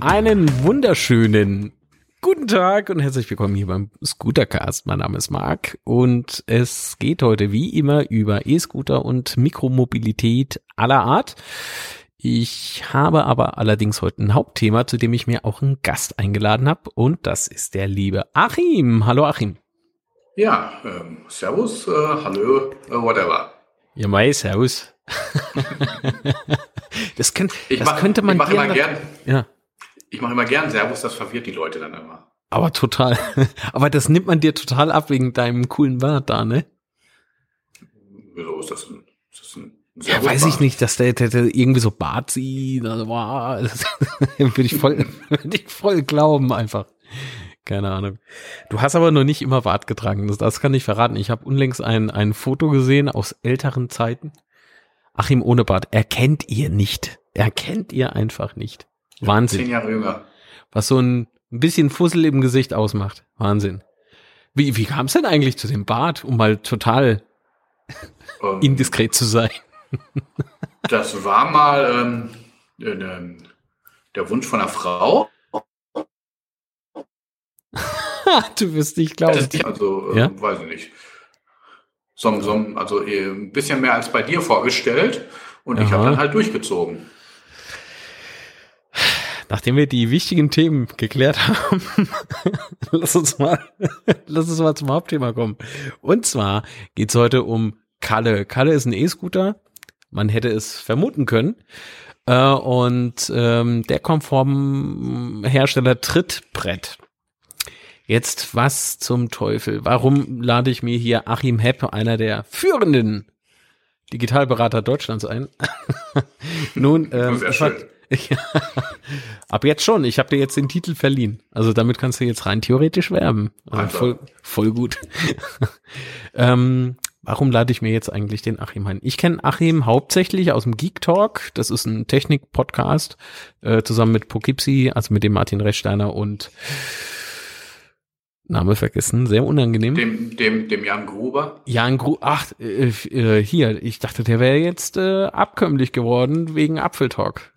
Einen wunderschönen guten Tag und herzlich willkommen hier beim Scootercast. Mein Name ist Marc und es geht heute wie immer über E-Scooter und Mikromobilität aller Art. Ich habe aber allerdings heute ein Hauptthema, zu dem ich mir auch einen Gast eingeladen habe und das ist der liebe Achim. Hallo Achim. Ja, ähm, Servus, äh, hallo, äh, whatever. Ja, mei, Servus. das, ich das mach, könnte man ich mach gerne. Immer gern, ja. Ich mache immer gern Servus, das verwirrt die Leute dann immer. Aber total. Aber das nimmt man dir total ab wegen deinem coolen Bart da, ne? Wieso ist das ein, ist das ein ja, weiß ich nicht, dass der, der, der irgendwie so Bart sieht. Also, wow, würde ich voll, würde ich voll glauben einfach. Keine Ahnung. Du hast aber noch nicht immer Bart getragen. Das, das kann ich verraten. Ich habe unlängst ein, ein Foto gesehen aus älteren Zeiten. Achim ohne Bart. Erkennt ihr nicht. Erkennt ihr einfach nicht. Wahnsinn. Zehn Jahre jünger. Was so ein bisschen Fussel im Gesicht ausmacht. Wahnsinn. Wie, wie kam es denn eigentlich zu dem Bart, um mal total ähm, indiskret zu sein? das war mal ähm, der Wunsch von einer Frau. du wirst nicht glauben. Also, äh, ja? weiß ich nicht. So, so, also ein bisschen mehr als bei dir vorgestellt und Aha. ich habe dann halt durchgezogen. Nachdem wir die wichtigen Themen geklärt haben, lass uns mal, lass uns mal zum Hauptthema kommen. Und zwar geht's heute um Kalle. Kalle ist ein E-Scooter. Man hätte es vermuten können. Äh, und ähm, der kommt vom Hersteller Trittbrett. Jetzt was zum Teufel? Warum lade ich mir hier Achim Hepp, einer der führenden Digitalberater Deutschlands ein? Nun, ähm, ich war, ja, ab jetzt schon. Ich habe dir jetzt den Titel verliehen. Also damit kannst du jetzt rein theoretisch werben. Also voll, voll gut. ähm, warum lade ich mir jetzt eigentlich den Achim ein? Ich kenne Achim hauptsächlich aus dem Geek Talk. Das ist ein Technik-Podcast äh, zusammen mit Poughkeepsie, also mit dem Martin Rechsteiner und Name vergessen, sehr unangenehm. Dem, dem, dem Jan Gruber? Jan Gruber, ach, äh, äh, hier, ich dachte, der wäre jetzt äh, abkömmlich geworden wegen Apfeltalk.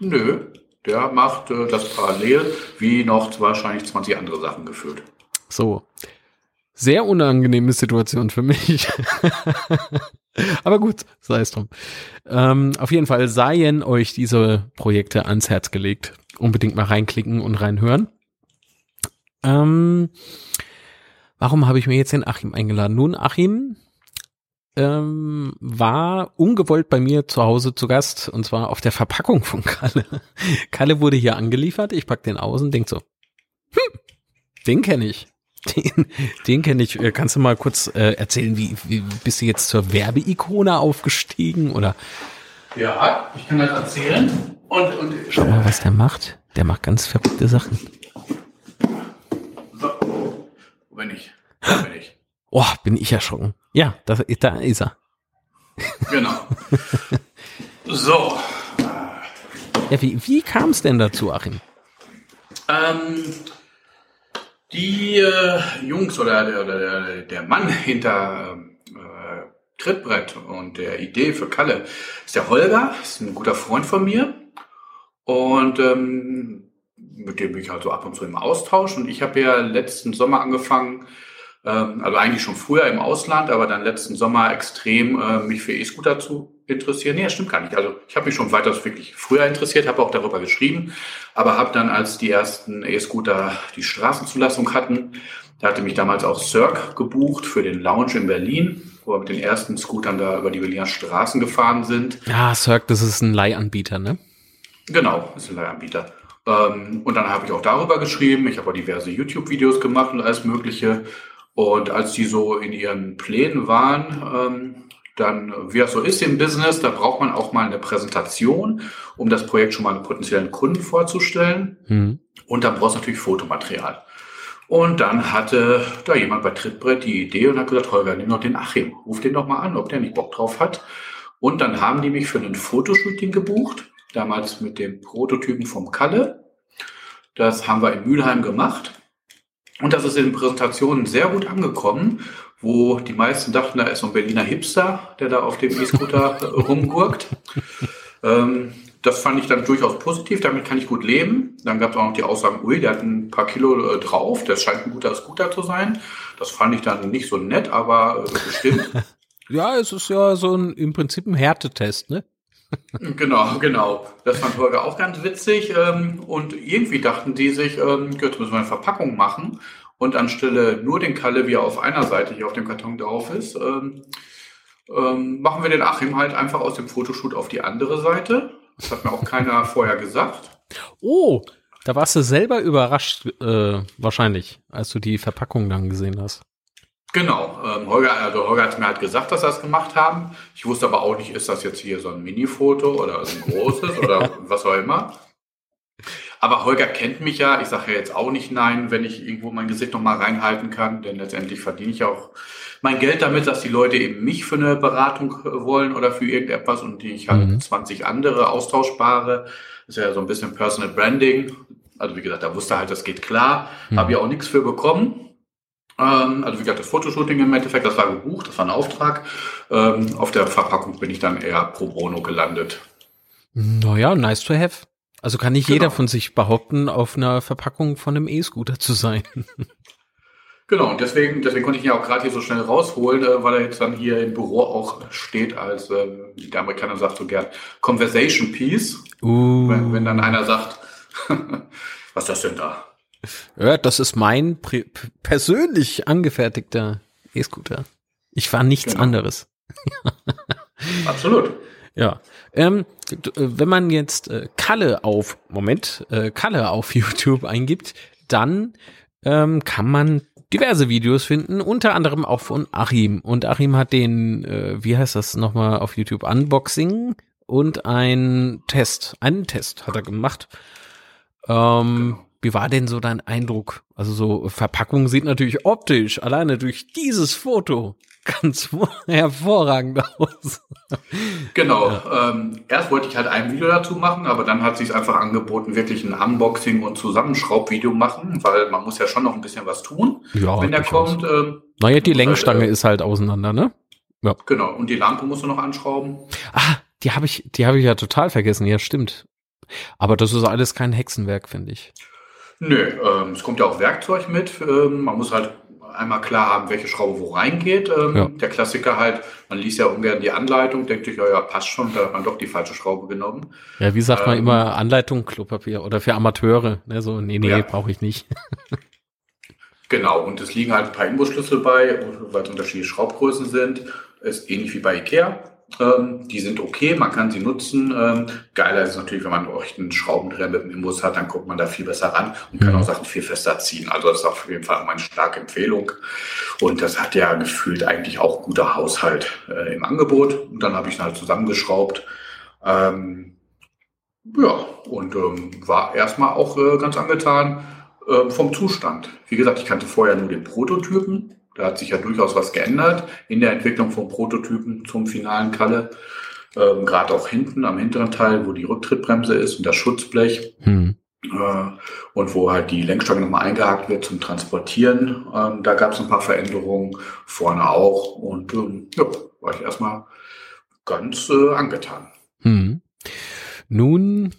Nö, der macht äh, das parallel wie noch wahrscheinlich 20 andere Sachen geführt. So. Sehr unangenehme Situation für mich. Aber gut, sei es drum. Ähm, auf jeden Fall seien euch diese Projekte ans Herz gelegt. Unbedingt mal reinklicken und reinhören. Ähm, warum habe ich mir jetzt den Achim eingeladen? Nun, Achim ähm, war ungewollt bei mir zu Hause zu Gast und zwar auf der Verpackung von Kalle. Kalle wurde hier angeliefert, ich pack den aus und denk so, hm, den kenne ich. Den, den kenne ich. Äh, kannst du mal kurz äh, erzählen, wie, wie bist du jetzt zur Werbeikone aufgestiegen oder? Ja, ich kann das erzählen. Und, und Schau mal, was der macht. Der macht ganz verrückte Sachen. Wo bin ich? Wo bin ich? Oh, bin ich erschrocken. Ja, da, da ist er. Genau. so. Ja, wie, wie kam es denn dazu, Achim? Ähm, die äh, Jungs oder der, der, der Mann hinter äh, Trittbrett und der Idee für Kalle ist der Holger, ist ein guter Freund von mir. Und ähm, mit dem bin ich halt so ab und zu im Austausch. Und ich habe ja letzten Sommer angefangen, also eigentlich schon früher im Ausland, aber dann letzten Sommer extrem äh, mich für E-Scooter zu interessieren. Nee, das stimmt gar nicht. Also ich habe mich schon weitaus wirklich früher interessiert, habe auch darüber geschrieben, aber habe dann, als die ersten E-Scooter die Straßenzulassung hatten, da hatte mich damals auch Cirque gebucht für den Lounge in Berlin, wo wir mit den ersten Scootern da über die Berliner Straßen gefahren sind. Ja, Cirque, das ist ein Leihanbieter, ne? Genau, das ist ein Leihanbieter. Ähm, und dann habe ich auch darüber geschrieben. Ich habe auch diverse YouTube-Videos gemacht und alles Mögliche. Und als die so in ihren Plänen waren, ähm, dann, wie es so ist im Business, da braucht man auch mal eine Präsentation, um das Projekt schon mal einem potenziellen Kunden vorzustellen. Mhm. Und dann brauchst du natürlich Fotomaterial. Und dann hatte da jemand bei Trittbrett die Idee und hat gesagt, Holger, nimm doch den Achim, ruf den doch mal an, ob der nicht Bock drauf hat. Und dann haben die mich für ein Fotoshooting gebucht, damals mit dem Prototypen vom Kalle. Das haben wir in Mülheim gemacht. Und das ist in den Präsentationen sehr gut angekommen, wo die meisten dachten, da ist so ein Berliner Hipster, der da auf dem E-Scooter rumgurkt. Ähm, das fand ich dann durchaus positiv, damit kann ich gut leben. Dann gab es auch noch die Aussagen, ui, der hat ein paar Kilo äh, drauf, das scheint ein guter Scooter zu sein. Das fand ich dann nicht so nett, aber äh, bestimmt. ja, es ist ja so ein im Prinzip ein Härtetest, ne? Genau, genau. Das fand Holger auch ganz witzig. Ähm, und irgendwie dachten die sich, ähm, jetzt müssen wir eine Verpackung machen. Und anstelle nur den Kalle, wie er auf einer Seite hier auf dem Karton drauf ist, ähm, machen wir den Achim halt einfach aus dem Fotoshoot auf die andere Seite. Das hat mir auch keiner vorher gesagt. Oh, da warst du selber überrascht, äh, wahrscheinlich, als du die Verpackung dann gesehen hast. Genau, ähm, Holger, also Holger hat mir halt gesagt, dass sie das gemacht haben. Ich wusste aber auch nicht, ist das jetzt hier so ein Mini-Foto oder ein großes oder was auch immer. Aber Holger kennt mich ja. Ich sage ja jetzt auch nicht nein, wenn ich irgendwo mein Gesicht nochmal reinhalten kann, denn letztendlich verdiene ich auch mein Geld damit, dass die Leute eben mich für eine Beratung wollen oder für irgendetwas und die ich halt mhm. 20 andere austauschbare. Das ist ja so ein bisschen Personal Branding. Also wie gesagt, da wusste halt, das geht klar. Mhm. Habe ich auch nichts für bekommen. Ähm, also wie gesagt, das Fotoshooting im Endeffekt, das war gebucht, das war ein Auftrag. Ähm, auf der Verpackung bin ich dann eher pro bono gelandet. Naja, nice to have. Also kann nicht genau. jeder von sich behaupten, auf einer Verpackung von einem E-Scooter zu sein. Genau, und deswegen, deswegen konnte ich ihn ja auch gerade hier so schnell rausholen, äh, weil er jetzt dann hier im Büro auch steht als, äh, der Amerikaner sagt so gern, Conversation Piece. Uh. Wenn, wenn dann einer sagt, was ist das denn da? Ja, das ist mein persönlich angefertigter E-Scooter. Ich fahre nichts genau. anderes. Absolut. Ja. Ähm, wenn man jetzt äh, Kalle auf, Moment, äh, Kalle auf YouTube eingibt, dann ähm, kann man diverse Videos finden, unter anderem auch von Achim. Und Achim hat den, äh, wie heißt das nochmal auf YouTube, Unboxing und ein Test, einen Test hat er gemacht. Ähm, wie war denn so dein Eindruck? Also so Verpackung sieht natürlich optisch alleine durch dieses Foto ganz hervorragend aus. Genau. Ja. Ähm, erst wollte ich halt ein Video dazu machen, aber dann hat sich einfach angeboten, wirklich ein Unboxing und Zusammenschraubvideo machen, weil man muss ja schon noch ein bisschen was tun, ja, wenn der kommt. Ähm, naja, die Längsstange halt, äh, ist halt auseinander, ne? Ja. Genau. Und die Lampe musst du noch anschrauben. Ah, die habe ich, die habe ich ja total vergessen. Ja, stimmt. Aber das ist alles kein Hexenwerk, finde ich. Nö, ähm, es kommt ja auch Werkzeug mit. Ähm, man muss halt einmal klar haben, welche Schraube wo reingeht. Ähm, ja. Der Klassiker halt, man liest ja ungern die Anleitung, denkt sich, ja, ja, passt schon, da hat man doch die falsche Schraube genommen. Ja, wie sagt ähm, man immer, Anleitung, Klopapier oder für Amateure, ne, so, nee, nee, ja. brauche ich nicht. genau, und es liegen halt ein paar Imbusschlüssel bei, weil es unterschiedliche Schraubgrößen sind. Ist ähnlich wie bei Ikea. Ähm, die sind okay, man kann sie nutzen. Ähm, geiler ist natürlich, wenn man euch einen Schraubendreher mit dem Imbus hat, dann guckt man da viel besser ran und kann mhm. auch Sachen viel fester ziehen. Also das ist auf jeden Fall meine starke Empfehlung. Und das hat ja gefühlt eigentlich auch guter Haushalt äh, im Angebot. Und dann habe ich ihn halt zusammengeschraubt. Ähm, ja, und ähm, war erstmal auch äh, ganz angetan äh, vom Zustand. Wie gesagt, ich kannte vorher nur den Prototypen da hat sich ja durchaus was geändert in der Entwicklung von Prototypen zum finalen Kalle. Ähm, Gerade auch hinten am hinteren Teil, wo die Rücktrittbremse ist und das Schutzblech. Hm. Äh, und wo halt die Lenkstange nochmal eingehakt wird zum Transportieren. Ähm, da gab es ein paar Veränderungen, vorne auch. Und ähm, ja, war ich erstmal ganz äh, angetan. Hm. Nun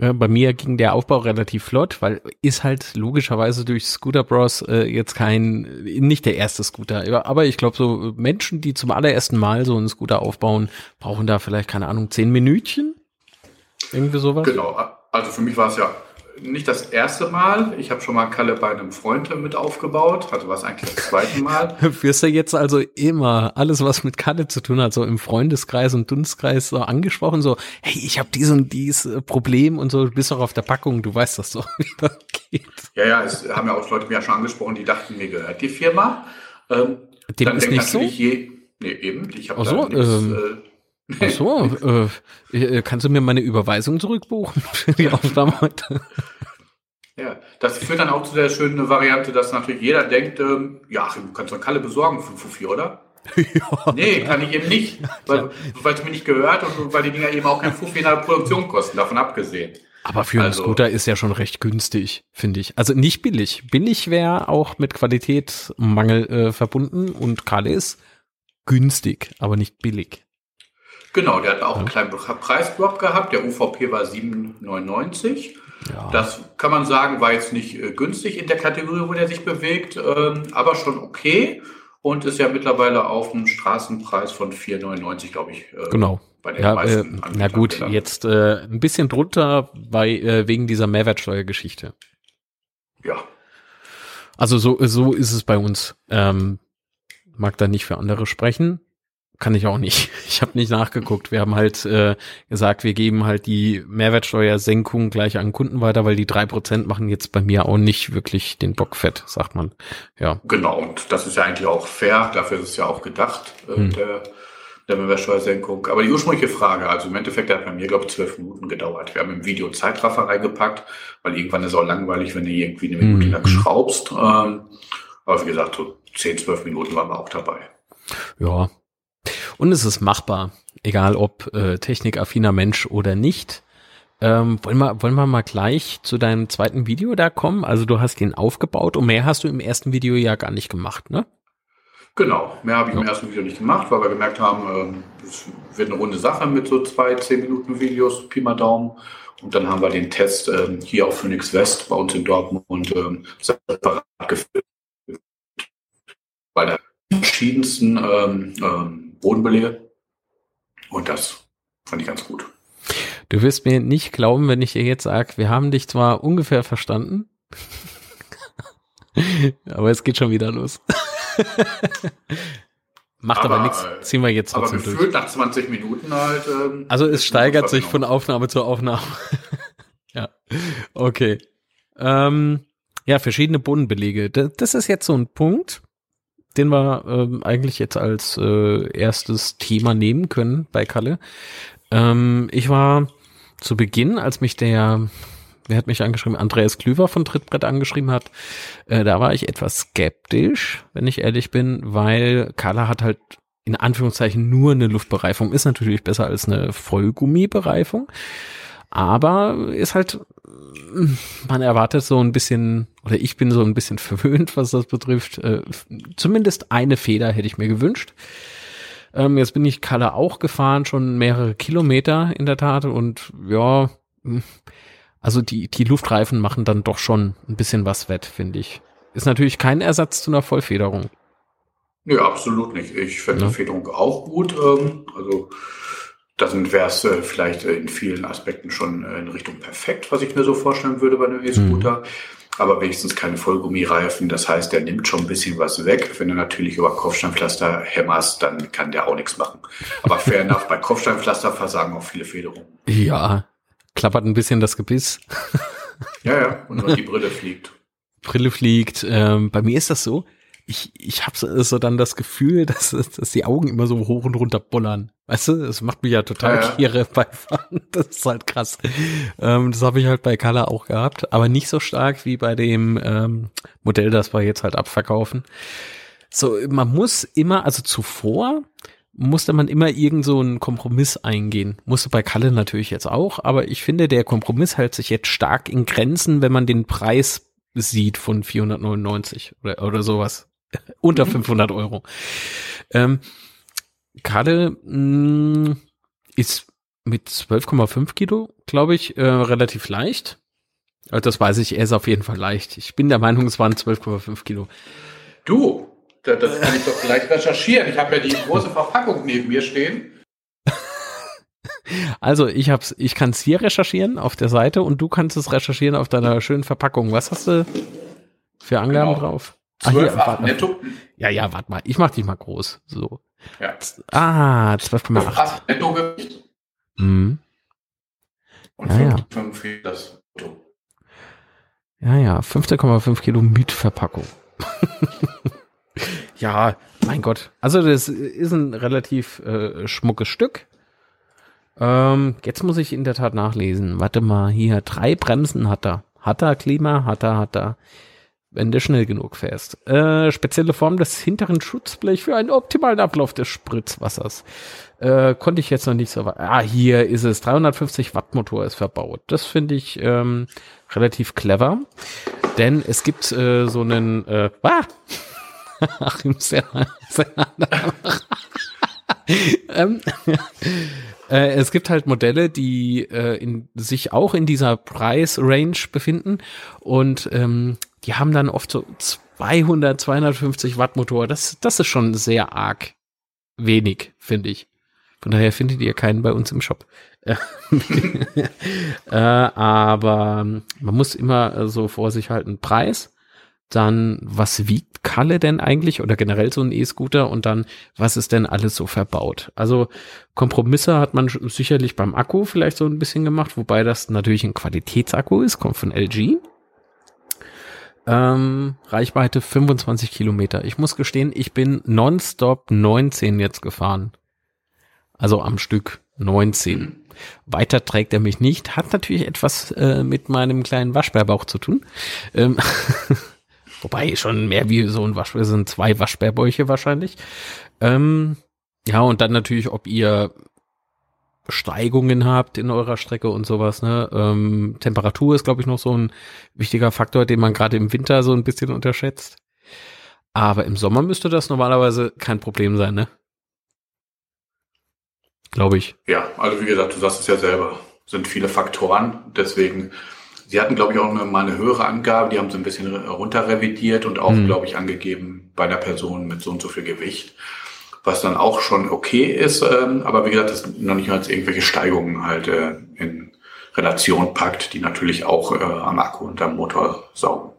bei mir ging der Aufbau relativ flott, weil ist halt logischerweise durch Scooter Bros äh, jetzt kein, nicht der erste Scooter. Aber ich glaube, so Menschen, die zum allerersten Mal so einen Scooter aufbauen, brauchen da vielleicht, keine Ahnung, zehn Minütchen? Irgendwie sowas? Genau. Also für mich war es ja nicht das erste Mal. Ich habe schon mal Kalle bei einem Freund mit aufgebaut. Also war es eigentlich das zweite Mal. Wirst du jetzt also immer alles, was mit Kalle zu tun hat, so im Freundeskreis und Dunstkreis so angesprochen, so, hey, ich habe dies und dies äh, Problem und so, du bist doch auf der Packung, du weißt das doch, wie das geht. Ja, ja, es haben ja auch Leute mir ja schon angesprochen, die dachten, mir gehört die Firma. Ähm, Dem ist nicht so? Je, nee, eben, ich habe so, nichts, ähm, äh, Ach so, äh, äh, kannst du mir meine Überweisung zurückbuchen für die Aufnahme heute? Ja, das führt dann auch zu der schönen Variante, dass natürlich jeder denkt, ähm, ja, du kannst doch Kalle besorgen für Fuffi, oder? Ja, nee, kann ich eben nicht, weil es mir nicht gehört und weil die Dinger eben auch kein Fuffi in der Produktion kosten, davon abgesehen. Aber für also, einen Scooter ist ja schon recht günstig, finde ich. Also nicht billig. Billig wäre auch mit Qualitätsmangel äh, verbunden und Kalle ist günstig, aber nicht billig. Genau, der hat auch einen kleinen Preisdrop gehabt. Der UVP war 7,99. Ja. Das kann man sagen, war jetzt nicht äh, günstig in der Kategorie, wo der sich bewegt, ähm, aber schon okay und ist ja mittlerweile auf einem Straßenpreis von 4,99, glaube ich. Äh, genau. ja, äh, na gut, jetzt äh, ein bisschen drunter bei, äh, wegen dieser Mehrwertsteuergeschichte. Ja. Also so, so ist es bei uns. Ähm, mag da nicht für andere sprechen. Kann ich auch nicht. Ich habe nicht nachgeguckt. Wir haben halt äh, gesagt, wir geben halt die Mehrwertsteuersenkung gleich an Kunden weiter, weil die drei Prozent machen jetzt bei mir auch nicht wirklich den Bock fett, sagt man. Ja. Genau, und das ist ja eigentlich auch fair. Dafür ist es ja auch gedacht, äh, hm. der, der Mehrwertsteuersenkung. Aber die ursprüngliche Frage, also im Endeffekt hat bei mir, glaube ich, zwölf Minuten gedauert. Wir haben im Video Zeitraffer reingepackt, weil irgendwann ist es auch langweilig, wenn du irgendwie eine Minute hm. lang schraubst. Ähm, aber wie gesagt, so zehn, zwölf Minuten waren wir auch dabei. Ja, und es ist machbar, egal ob äh, technikaffiner Mensch oder nicht. Ähm, wollen, wir, wollen wir mal gleich zu deinem zweiten Video da kommen? Also du hast ihn aufgebaut und mehr hast du im ersten Video ja gar nicht gemacht, ne? Genau, mehr habe ich ja. im ersten Video nicht gemacht, weil wir gemerkt haben, ähm, es wird eine runde Sache mit so zwei, zehn Minuten Videos, Pi mal Daumen. Und dann haben wir den Test ähm, hier auf Phoenix West bei uns in Dortmund ähm, separat gefilmt. Bei der verschiedensten ähm, ähm, Bodenbelege. Und das fand ich ganz gut. Du wirst mir nicht glauben, wenn ich dir jetzt sage, wir haben dich zwar ungefähr verstanden, aber es geht schon wieder los. Macht aber, aber nichts, ziehen wir jetzt trotzdem aber gefühlt durch. nach 20 Minuten halt. Ähm, also es steigert sich von Aufnahme zu Aufnahme. ja, okay. Ähm, ja, verschiedene Bodenbelege. Das ist jetzt so ein Punkt den wir ähm, eigentlich jetzt als äh, erstes Thema nehmen können bei Kalle. Ähm, ich war zu Beginn, als mich der, wer hat mich angeschrieben, Andreas Klüver von Trittbrett angeschrieben hat, äh, da war ich etwas skeptisch, wenn ich ehrlich bin, weil Kalle hat halt in Anführungszeichen nur eine Luftbereifung, ist natürlich besser als eine Vollgummibereifung. Aber ist halt, man erwartet so ein bisschen, oder ich bin so ein bisschen verwöhnt, was das betrifft. Äh, zumindest eine Feder hätte ich mir gewünscht. Ähm, jetzt bin ich Kalle auch gefahren, schon mehrere Kilometer in der Tat. Und ja, hm, also die, die Luftreifen machen dann doch schon ein bisschen was wett, finde ich. Ist natürlich kein Ersatz zu einer Vollfederung. Nee, absolut nicht. Ich finde ja. Federung auch gut. Ähm, also da wäre es äh, vielleicht äh, in vielen Aspekten schon äh, in Richtung perfekt, was ich mir so vorstellen würde bei einem E-Scooter. Mhm. Aber wenigstens keine Vollgummireifen. Das heißt, der nimmt schon ein bisschen was weg. Wenn du natürlich über Kopfsteinpflaster hämmerst, dann kann der auch nichts machen. Aber fair enough, bei Kopfsteinpflaster versagen auch viele Federungen. Ja, klappert ein bisschen das Gebiss. ja, ja, und die Brille fliegt. Brille fliegt. Ähm, bei mir ist das so, ich, ich habe so dann das Gefühl, dass, dass die Augen immer so hoch und runter bullern. Weißt du, das macht mich ja total ja. kirre beim Fahren. Das ist halt krass. Ähm, das habe ich halt bei Color auch gehabt, aber nicht so stark wie bei dem ähm, Modell, das wir jetzt halt abverkaufen. So, man muss immer, also zuvor musste man immer irgend so einen Kompromiss eingehen. Musste bei Kalle natürlich jetzt auch, aber ich finde, der Kompromiss hält sich jetzt stark in Grenzen, wenn man den Preis sieht von 499 oder, oder sowas. Unter 500 mhm. Euro. Ähm, Kade mh, mm, ist mit 12,5 Kilo, glaube ich, äh, relativ leicht. Also das weiß ich, er ist auf jeden Fall leicht. Ich bin der Meinung, es waren 12,5 Kilo. Du, das kann ich doch gleich recherchieren. Ich habe ja die große Verpackung neben mir stehen. Also ich hab's, ich kann es hier recherchieren auf der Seite und du kannst es recherchieren auf deiner schönen Verpackung. Was hast du für Angaben genau. drauf? 12, Ach, hier, netto. Ja, ja, warte mal. Ich mach dich mal groß. So. Ja. Ah, 12,8. Nettogewicht. Mhm. Und ja, 5 ja. das Ja, ja, 15,5 Kilo Mietverpackung. ja, mein Gott. Also das ist ein relativ äh, schmuckes Stück. Ähm, jetzt muss ich in der Tat nachlesen. Warte mal, hier drei Bremsen hat er. Hat er Klima, hat er, hat er wenn du schnell genug fährst. Äh, spezielle Form des hinteren Schutzblech für einen optimalen Ablauf des Spritzwassers. Äh, konnte ich jetzt noch nicht so. Ah, hier ist es. 350 Watt Motor ist verbaut. Das finde ich ähm, relativ clever, denn es gibt äh, so einen. Äh, ah! Achim, sehr, sehr ähm, äh, es gibt halt Modelle, die äh, in, sich auch in dieser Preisrange befinden und ähm, die haben dann oft so 200, 250 Watt Motor. Das, das ist schon sehr arg wenig, finde ich. Von daher findet ihr keinen bei uns im Shop. äh, aber man muss immer so vor sich halten, Preis, dann was wiegt Kalle denn eigentlich oder generell so ein E-Scooter und dann was ist denn alles so verbaut. Also Kompromisse hat man sicherlich beim Akku vielleicht so ein bisschen gemacht, wobei das natürlich ein Qualitätsakku ist, kommt von LG. Ähm, Reichweite 25 Kilometer. Ich muss gestehen, ich bin nonstop 19 jetzt gefahren. Also am Stück 19. Weiter trägt er mich nicht. Hat natürlich etwas äh, mit meinem kleinen Waschbärbauch zu tun. Ähm, Wobei schon mehr wie so ein Waschbär sind zwei Waschbärbäuche wahrscheinlich. Ähm, ja, und dann natürlich, ob ihr Steigungen habt in eurer Strecke und sowas. Ne? Ähm, Temperatur ist, glaube ich, noch so ein wichtiger Faktor, den man gerade im Winter so ein bisschen unterschätzt. Aber im Sommer müsste das normalerweise kein Problem sein, ne? Glaube ich. Ja, also wie gesagt, du sagst es ja selber, sind viele Faktoren. Deswegen Sie hatten, glaube ich, auch mal eine höhere Angabe, die haben sie ein bisschen runter revidiert und auch, mhm. glaube ich, angegeben bei einer Person mit so und so viel Gewicht, was dann auch schon okay ist, ähm, aber wie gesagt, das noch nicht als irgendwelche Steigungen halt äh, in Relation packt, die natürlich auch äh, am Akku und am Motor saugen.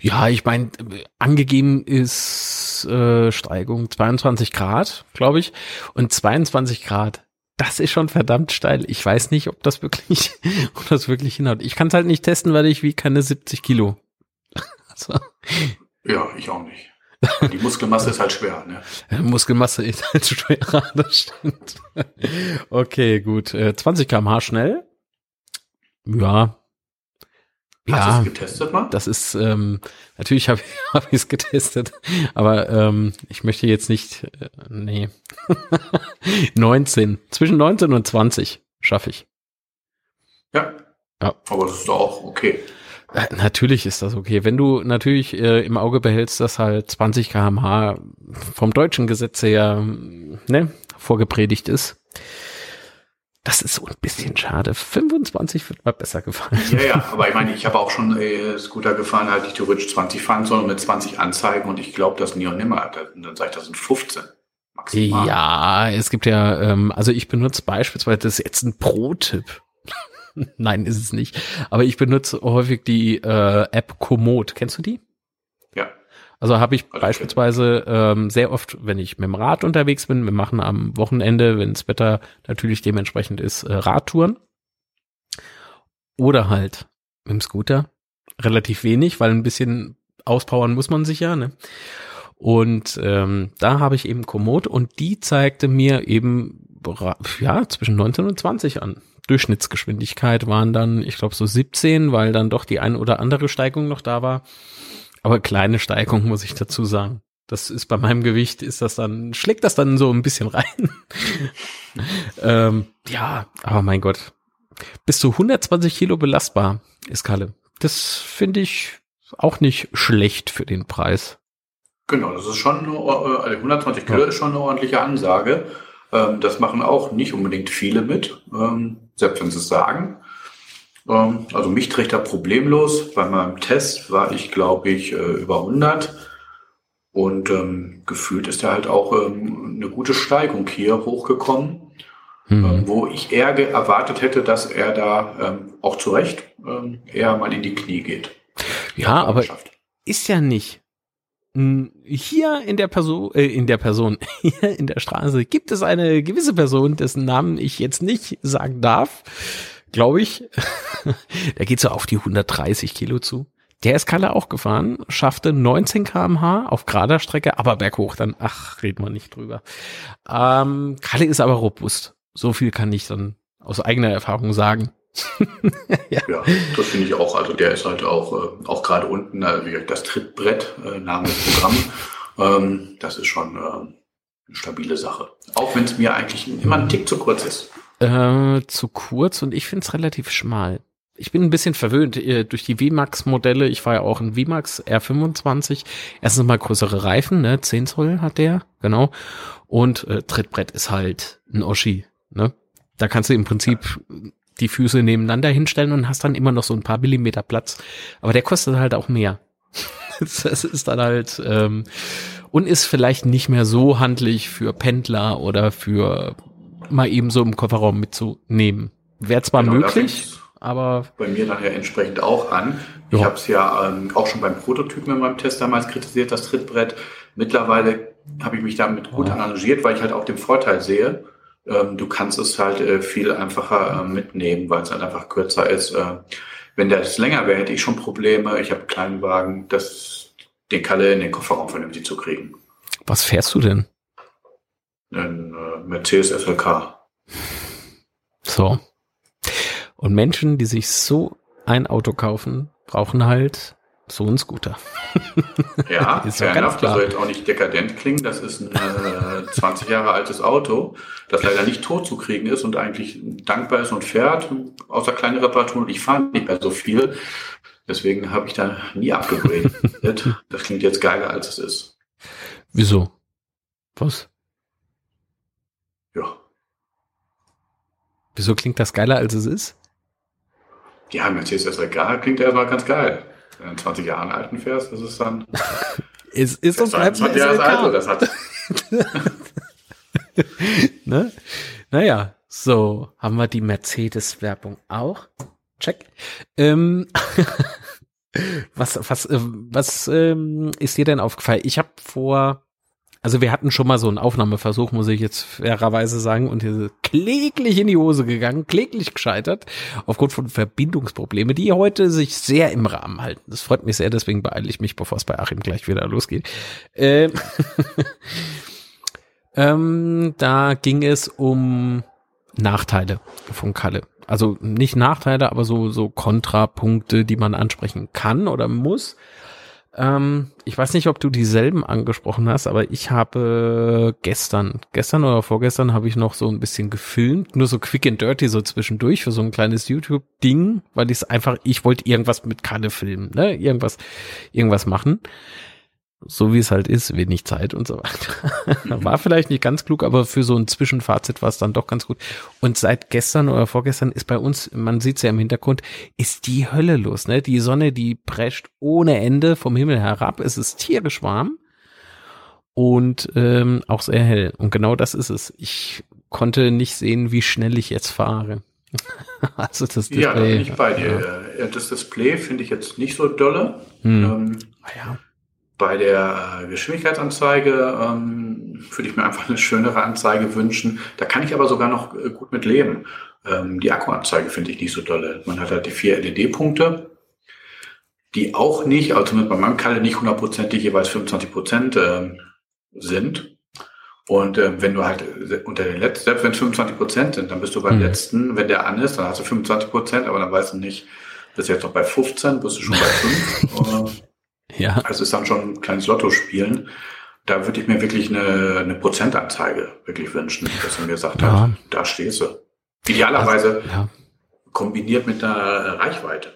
Ja, ich meine, angegeben ist äh, Steigung 22 Grad, glaube ich, und 22 Grad das ist schon verdammt steil. Ich weiß nicht, ob das wirklich, ob das wirklich hinhaut. Ich kann es halt nicht testen, weil ich wie keine 70 Kilo. so. Ja, ich auch nicht. Die Muskelmasse ist halt schwer, ne? Muskelmasse ist halt schwerer, das stimmt. Okay, gut. 20 äh, km/h schnell. Ja, Hast ja, du es getestet mal? Das ist, ähm, natürlich habe hab ich es getestet, aber ähm, ich möchte jetzt nicht, äh, nee. 19, zwischen 19 und 20 schaffe ich. Ja. Ja. Aber das ist doch auch okay. Äh, natürlich ist das okay. Wenn du natürlich äh, im Auge behältst, dass halt 20 kmh vom deutschen Gesetz her ne, vorgepredigt ist, das ist so ein bisschen schade. 25 wird mal besser gefallen. Ja, ja, aber ich meine, ich habe auch schon äh, Scooter gefahren, halt die theoretisch 20 fahren sollen mit 20 Anzeigen und ich glaube, das nie und nimmer. Dann sage ich, das sind 15. Maximal. Ja, es gibt ja, ähm, also ich benutze beispielsweise, das ist jetzt ein Pro-Tipp. Nein, ist es nicht. Aber ich benutze häufig die äh, App Komoot. Kennst du die? Also habe ich okay. beispielsweise ähm, sehr oft, wenn ich mit dem Rad unterwegs bin, wir machen am Wochenende, wenn das Wetter natürlich dementsprechend ist, äh, Radtouren. Oder halt mit dem Scooter. Relativ wenig, weil ein bisschen auspowern muss man sich ja, ne? Und ähm, da habe ich eben Komoot und die zeigte mir eben ja zwischen 19 und 20 an. Durchschnittsgeschwindigkeit waren dann, ich glaube, so 17, weil dann doch die ein oder andere Steigung noch da war. Aber kleine Steigung muss ich dazu sagen. Das ist bei meinem Gewicht, ist das dann, schlägt das dann so ein bisschen rein. ähm, ja, aber mein Gott. Bis zu 120 Kilo belastbar ist Kalle. Das finde ich auch nicht schlecht für den Preis. Genau, das ist schon, also 120 Kilo ja. ist schon eine ordentliche Ansage. Ähm, das machen auch nicht unbedingt viele mit, ähm, selbst wenn sie es sagen. Ähm, also mich trägt er problemlos. Bei meinem Test war ich, glaube ich, äh, über 100. Und ähm, gefühlt ist er halt auch ähm, eine gute Steigung hier hochgekommen, mhm. wo ich eher erwartet hätte, dass er da ähm, auch zu Recht ähm, eher mal in die Knie geht. Ja, aber ist ja nicht. Hier in der Person, äh, in der Person, hier in der Straße gibt es eine gewisse Person, dessen Namen ich jetzt nicht sagen darf glaube ich. der geht so auf die 130 Kilo zu. Der ist Kalle auch gefahren, schaffte 19 kmh auf gerader Strecke, aber berghoch dann, ach, reden wir nicht drüber. Ähm, Kalle ist aber robust. So viel kann ich dann aus eigener Erfahrung sagen. ja. ja. das finde ich auch. Also der ist halt auch, äh, auch gerade unten, also wie gesagt, das Trittbrett, äh, Name des Programms, ähm, das ist schon äh, eine stabile Sache. Auch wenn es mir eigentlich immer ein Tick zu kurz ist. Äh, zu kurz und ich finde es relativ schmal. ich bin ein bisschen verwöhnt äh, durch die VMAX-Modelle. Ich fahre ja auch ein VMAX R25. Erstens mal größere Reifen, ne? 10 Zoll hat der, genau. Und äh, Trittbrett ist halt ein Oschi, ne? Da kannst du im Prinzip die Füße nebeneinander hinstellen und hast dann immer noch so ein paar Millimeter Platz. Aber der kostet halt auch mehr. das ist dann halt ähm, und ist vielleicht nicht mehr so handlich für Pendler oder für mal eben so im Kofferraum mitzunehmen. Wäre zwar genau, möglich, aber bei mir nachher entsprechend auch an. Ich habe es ja ähm, auch schon beim Prototypen in meinem Test damals kritisiert, das Trittbrett. Mittlerweile habe ich mich damit gut oh. arrangiert, weil ich halt auch den Vorteil sehe. Ähm, du kannst es halt äh, viel einfacher äh, mitnehmen, weil es halt einfach kürzer ist. Äh, wenn das länger wäre, hätte ich schon Probleme. Ich habe einen kleinen Wagen, das, den Kalle in den Kofferraum vernünftig zu kriegen. Was fährst du denn? Ein Mercedes SLK. So. Und Menschen, die sich so ein Auto kaufen, brauchen halt so ein Scooter. Ja, ist fair enough, das soll jetzt auch nicht dekadent klingen. Das ist ein äh, 20 Jahre altes Auto, das leider nicht tot zu kriegen ist und eigentlich dankbar ist und fährt, außer kleine Reparaturen. Ich fahre nicht mehr so viel. Deswegen habe ich da nie abgegradet. das klingt jetzt geiler, als es ist. Wieso? Was? Ja. Wieso klingt das geiler, als es ist? Ja, Mercedes SLK klingt erstmal ganz geil. Wenn du 20 Jahre alten fährst, ist es dann. ist, ist das bleibt 20 Jahre alt, das hat. ne? Naja, so haben wir die Mercedes-Werbung auch. Check. Ähm, was was, äh, was ähm, ist dir denn aufgefallen? Ich habe vor also wir hatten schon mal so einen Aufnahmeversuch, muss ich jetzt fairerweise sagen, und hier kläglich in die Hose gegangen, kläglich gescheitert, aufgrund von Verbindungsprobleme, die heute sich sehr im Rahmen halten. Das freut mich sehr, deswegen beeile ich mich, bevor es bei Achim gleich wieder losgeht. Ähm, ähm, da ging es um Nachteile von Kalle. Also nicht Nachteile, aber so, so Kontrapunkte, die man ansprechen kann oder muss. Ähm, ich weiß nicht, ob du dieselben angesprochen hast, aber ich habe gestern, gestern oder vorgestern habe ich noch so ein bisschen gefilmt, nur so quick and dirty so zwischendurch für so ein kleines YouTube-Ding, weil ich es einfach, ich wollte irgendwas mit Kalle filmen, ne, irgendwas, irgendwas machen so wie es halt ist, wenig Zeit und so weiter. War vielleicht nicht ganz klug, aber für so ein Zwischenfazit war es dann doch ganz gut. Und seit gestern oder vorgestern ist bei uns, man sieht es ja im Hintergrund, ist die Hölle los. Ne? Die Sonne, die prescht ohne Ende vom Himmel herab. Es ist tierisch warm und ähm, auch sehr hell. Und genau das ist es. Ich konnte nicht sehen, wie schnell ich jetzt fahre. also das Display. Ja, da bin ich bei dir. Ja. Das Display finde ich jetzt nicht so dolle. Hm. Ähm, ah ja bei der Geschwindigkeitsanzeige ähm, würde ich mir einfach eine schönere Anzeige wünschen. Da kann ich aber sogar noch äh, gut mit leben. Ähm, die Akkuanzeige finde ich nicht so dolle. Man hat halt die vier LED-Punkte, die auch nicht, also mit bei meinem Kalle nicht hundertprozentig jeweils 25 Prozent äh, sind. Und äh, wenn du halt äh, unter den letzten, selbst wenn es 25 Prozent sind, dann bist du beim mhm. letzten, wenn der an ist, dann hast du 25 Prozent, aber dann weißt du nicht, bist du jetzt noch bei 15, bist du schon bei 5. Ja. Also ist dann schon ein kleines Lotto spielen. Da würde ich mir wirklich eine, eine Prozentanzeige wirklich wünschen, dass er mir sagt, ja. halt, da stehst du. Idealerweise also, ja. kombiniert mit einer Reichweite.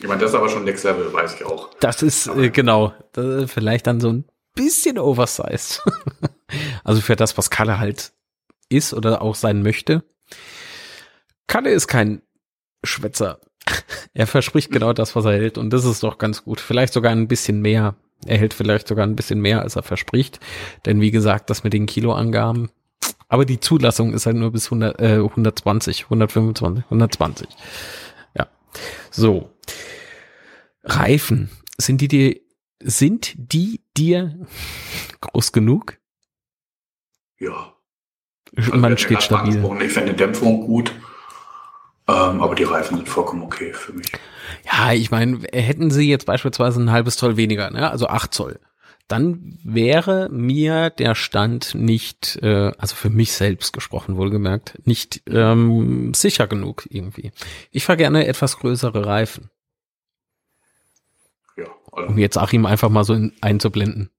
Ich meine, das ist aber schon Next Level, weiß ich auch. Das ist, äh, genau, das vielleicht dann so ein bisschen oversized. also für das, was Kalle halt ist oder auch sein möchte. Kalle ist kein Schwätzer. Er verspricht genau das, was er hält und das ist doch ganz gut. Vielleicht sogar ein bisschen mehr. Er hält vielleicht sogar ein bisschen mehr, als er verspricht. Denn wie gesagt, das mit den Kiloangaben. Aber die Zulassung ist halt nur bis 100, äh, 120, 125, 120. Ja. So. Reifen. Sind die dir, sind die dir groß genug? Ja. Man also, steht stabil. Ich finde Dämpfung gut. Ähm, aber die Reifen sind vollkommen okay für mich. Ja, ich meine, hätten sie jetzt beispielsweise ein halbes Zoll weniger, ne? also acht Zoll, dann wäre mir der Stand nicht, äh, also für mich selbst gesprochen wohlgemerkt, nicht ähm, sicher genug irgendwie. Ich fahre gerne etwas größere Reifen. Ja. Also um jetzt Achim einfach mal so in, einzublenden.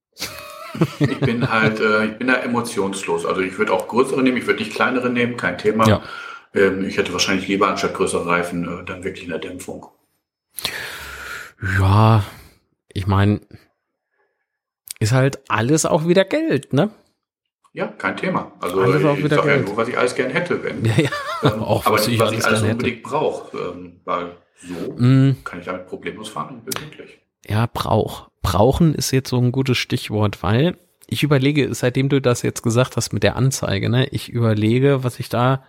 ich bin halt, äh, ich bin da emotionslos. Also ich würde auch größere nehmen, ich würde nicht kleinere nehmen, kein Thema. Ja. Ähm, ich hätte wahrscheinlich lieber anstatt größere Reifen äh, dann wirklich eine Dämpfung. Ja, ich meine, ist halt alles auch wieder Geld, ne? Ja, kein Thema. Also Alles auch wieder Geld. nur, was ich alles gern hätte, wenn. Ja, ja. Ähm, Auch aber was ich was alles ich alles unbedingt brauche. Ähm, weil so Mm, kann ich damit problemlos fahren, wirklich. Ja, Brauch. Brauchen ist jetzt so ein gutes Stichwort, weil ich überlege, seitdem du das jetzt gesagt hast mit der Anzeige, ne, ich überlege, was ich da,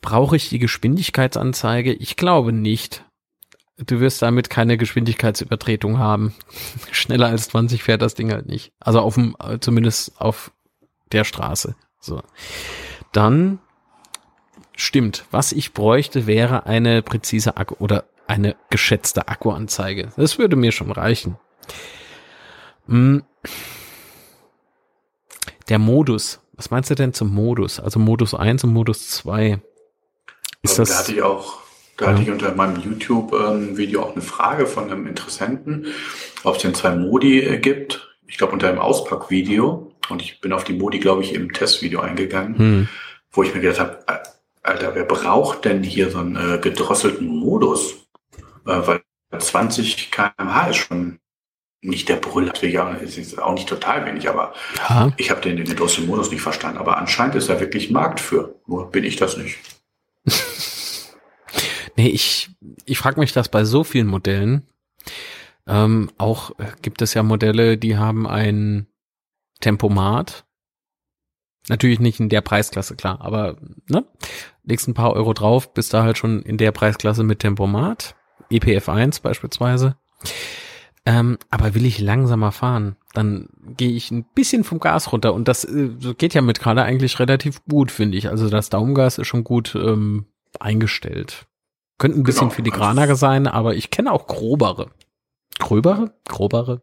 brauche ich die Geschwindigkeitsanzeige? Ich glaube nicht. Du wirst damit keine Geschwindigkeitsübertretung haben. Schneller als 20 fährt das Ding halt nicht. Also auf dem, äh, zumindest auf der Straße. So. Dann stimmt. Was ich bräuchte, wäre eine präzise Akku oder eine geschätzte Akkuanzeige. Das würde mir schon reichen. Hm. Der Modus. Was meinst du denn zum Modus? Also Modus 1 und Modus 2. Ist Ähm, das, da hatte ich auch, da Ja. hatte ich unter meinem YouTube-Video auch eine Frage von einem Interessenten, ob es denn zwei Modi äh, gibt. Ich glaube unter dem Auspackvideo. Und ich bin auf die Modi, glaube ich, im Testvideo eingegangen, hm. wo ich mir gedacht habe, äh, Alter, wer braucht denn hier so einen äh, gedrosselten Modus? Äh, weil 20 km/h ist schon nicht der Brüller, natürlich auch, ist auch nicht total wenig, aber ja, ich habe den, den gedrosselten Modus nicht verstanden. Aber anscheinend ist da wirklich Markt für. Nur bin ich das nicht. Nee, ich, ich frage mich das bei so vielen Modellen. Ähm, auch äh, gibt es ja Modelle, die haben ein Tempomat. Natürlich nicht in der Preisklasse, klar, aber ne? Legst ein paar Euro drauf, bist da halt schon in der Preisklasse mit Tempomat. EPF 1 beispielsweise. Ähm, aber will ich langsamer fahren, dann gehe ich ein bisschen vom Gas runter und das äh, geht ja mit gerade eigentlich relativ gut, finde ich. Also das Daumengas ist schon gut ähm, eingestellt. Könnte ein bisschen Genau, filigraner also- sein, aber ich kenne auch grobere. Gröbere? Grobere?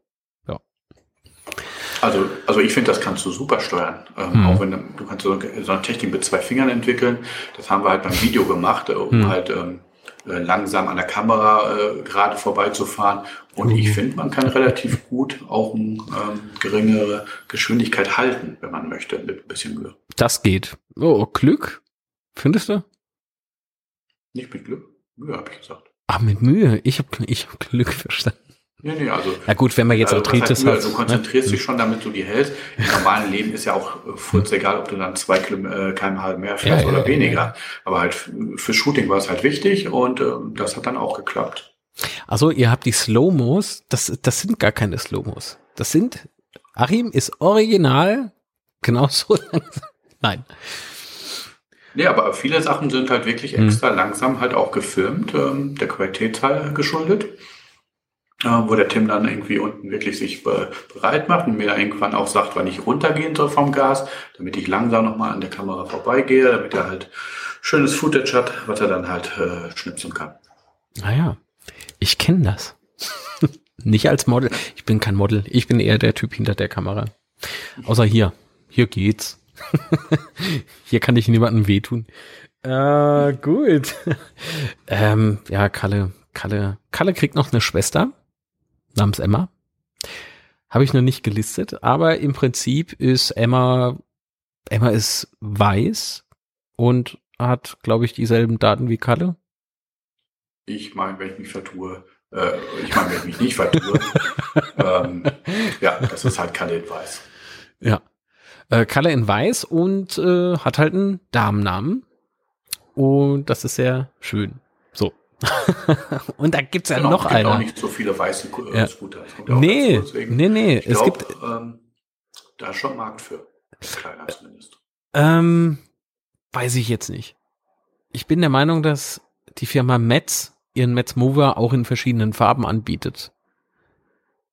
Also, also ich finde, das kannst du super steuern. Ähm, Hm. Auch wenn du kannst so, so eine Technik mit zwei Fingern entwickeln. Das haben wir halt beim Video gemacht, äh, um Hm. halt ähm, äh, langsam an der Kamera äh, gerade vorbeizufahren. Und Mhm. ich finde, man kann relativ gut auch eine ähm, geringere Geschwindigkeit halten, wenn man möchte, mit ein bisschen Mühe. Das geht. Oh, Glück? Findest du? Nicht mit Glück, Mühe habe ich gesagt. Ah, mit Mühe. Ich habe ich hab Glück verstanden. Nee, nee, also Na gut, wenn man jetzt Also, Arthritis Mühe? hat. Du konzentrierst ne? dich schon, damit du die hältst. Im normalen Leben ist ja auch äh, furz egal, ob du dann zwei Kilometer, kmh mehr fährst Ja, oder ja, weniger. ja. Aber halt f- für Shooting war es halt wichtig und ähm, das hat dann auch geklappt. Also ihr habt die Slow-Mos, das, das sind gar keine Slow-Mos. Das sind, Achim ist original genauso langsam. Nein. Nee, aber viele Sachen sind halt wirklich Mhm. extra langsam halt auch gefilmt, ähm, der Qualität halt geschuldet. Wo der Tim dann irgendwie unten wirklich sich be bereit macht und mir irgendwann auch sagt, wann ich runtergehen soll vom Gas, damit ich langsam nochmal an der Kamera vorbeigehe, damit er halt schönes Footage hat, was er dann halt äh, schnipseln kann. Naja, ich kenne das. Nicht als Model. Ich bin kein Model. Ich bin eher der Typ hinter der Kamera. Außer hier. Hier geht's. hier kann ich niemandem wehtun. Äh, gut. ähm, ja, Kalle, Kalle, Kalle kriegt noch eine Schwester namens Emma. Habe ich noch nicht gelistet, aber im Prinzip ist Emma, Emma ist weiß und hat, glaube ich, dieselben Daten wie Kalle. Ich meine, wenn ich mich vertue, äh, ich meine, wenn ich mich nicht vertue, ähm, ja, das ist halt Kalle in Weiß. Ja. Äh, Kalle in Weiß und äh, hat halt einen Damennamen. Und das ist sehr schön. Und da gibt's ja Genau, noch es gibt auch einer. nicht so viele weiße äh, Ja. Scooter. Ja auch Nee, nee, nee. ich Es glaub, gibt, ähm, da ist schon Markt für. Kleiner zumindest. ähm, weiß ich jetzt nicht. Ich bin der Meinung, dass die Firma Metz ihren Metz Mover auch in verschiedenen Farben anbietet.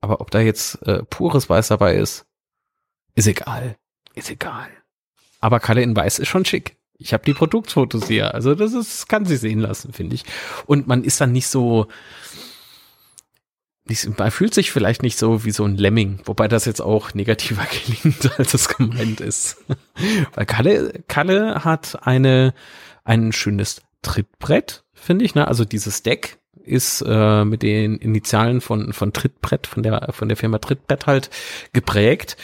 Aber ob da jetzt äh, pures Weiß dabei ist, ist egal. Ist egal. Aber Kalle in Weiß ist schon schick. Ich habe die Produktfotos hier. Also das ist, kann sich sehen lassen, finde ich. Und man ist dann nicht so, nicht, man fühlt sich vielleicht nicht so wie so ein Lemming, wobei das jetzt auch negativer klingt, als es gemeint ist. Weil Kalle, Kalle hat eine, ein schönes Trittbrett, finde ich, ne? Also dieses Deck ist äh, mit den Initialen von von Trittbrett von der von der Firma Trittbrett halt geprägt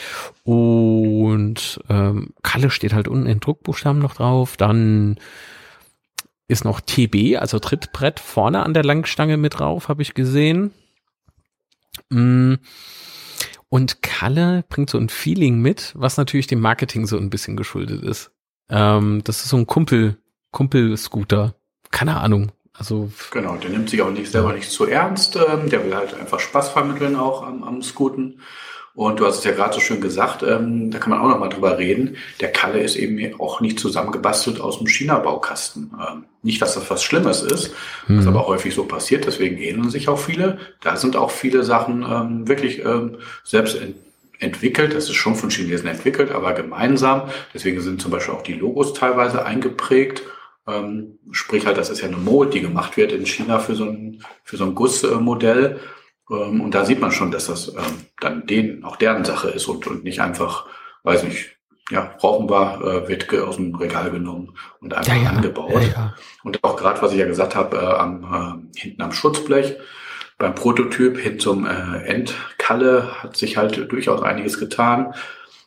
und ähm, Kalle steht halt unten in Druckbuchstaben noch drauf. Dann ist noch TB, also Trittbrett vorne an der Langstange mit drauf, habe ich gesehen. Mm. Und Kalle bringt so ein Feeling mit, was natürlich dem Marketing so ein bisschen geschuldet ist. Ähm, das ist so ein Kumpel, Kumpel-Scooter. Keine Ahnung. Also genau, der nimmt sich auch nicht selber nicht zu ernst. Ähm, der will halt einfach Spaß vermitteln auch am, am Scooten. Und du hast es ja gerade so schön gesagt, ähm, da kann man auch noch mal drüber reden. Der Kalle ist eben auch nicht zusammengebastelt aus dem China-Baukasten. Ähm, nicht, dass das was Schlimmes ist, mhm. was aber häufig so passiert, deswegen ähneln sich auch viele. Da sind auch viele Sachen ähm, wirklich ähm, selbst ent entwickelt. Das ist schon von Chinesen entwickelt, aber gemeinsam. Deswegen sind zum Beispiel auch die Logos teilweise eingeprägt. Ähm, sprich halt, das ist ja eine Mode, die gemacht wird in China für so ein, für so ein Gussmodell. Ähm, und da sieht man schon, dass das ähm, dann denen, auch deren Sache ist und, und nicht einfach, weiß nicht, ja, brauchen wir, äh, wird aus dem Regal genommen und einfach ja, ja. angebaut. Ja. Und auch gerade, was ich ja gesagt habe, äh, am, äh, hinten am Schutzblech, beim Prototyp hin zum äh, Endkalle hat sich halt durchaus einiges getan.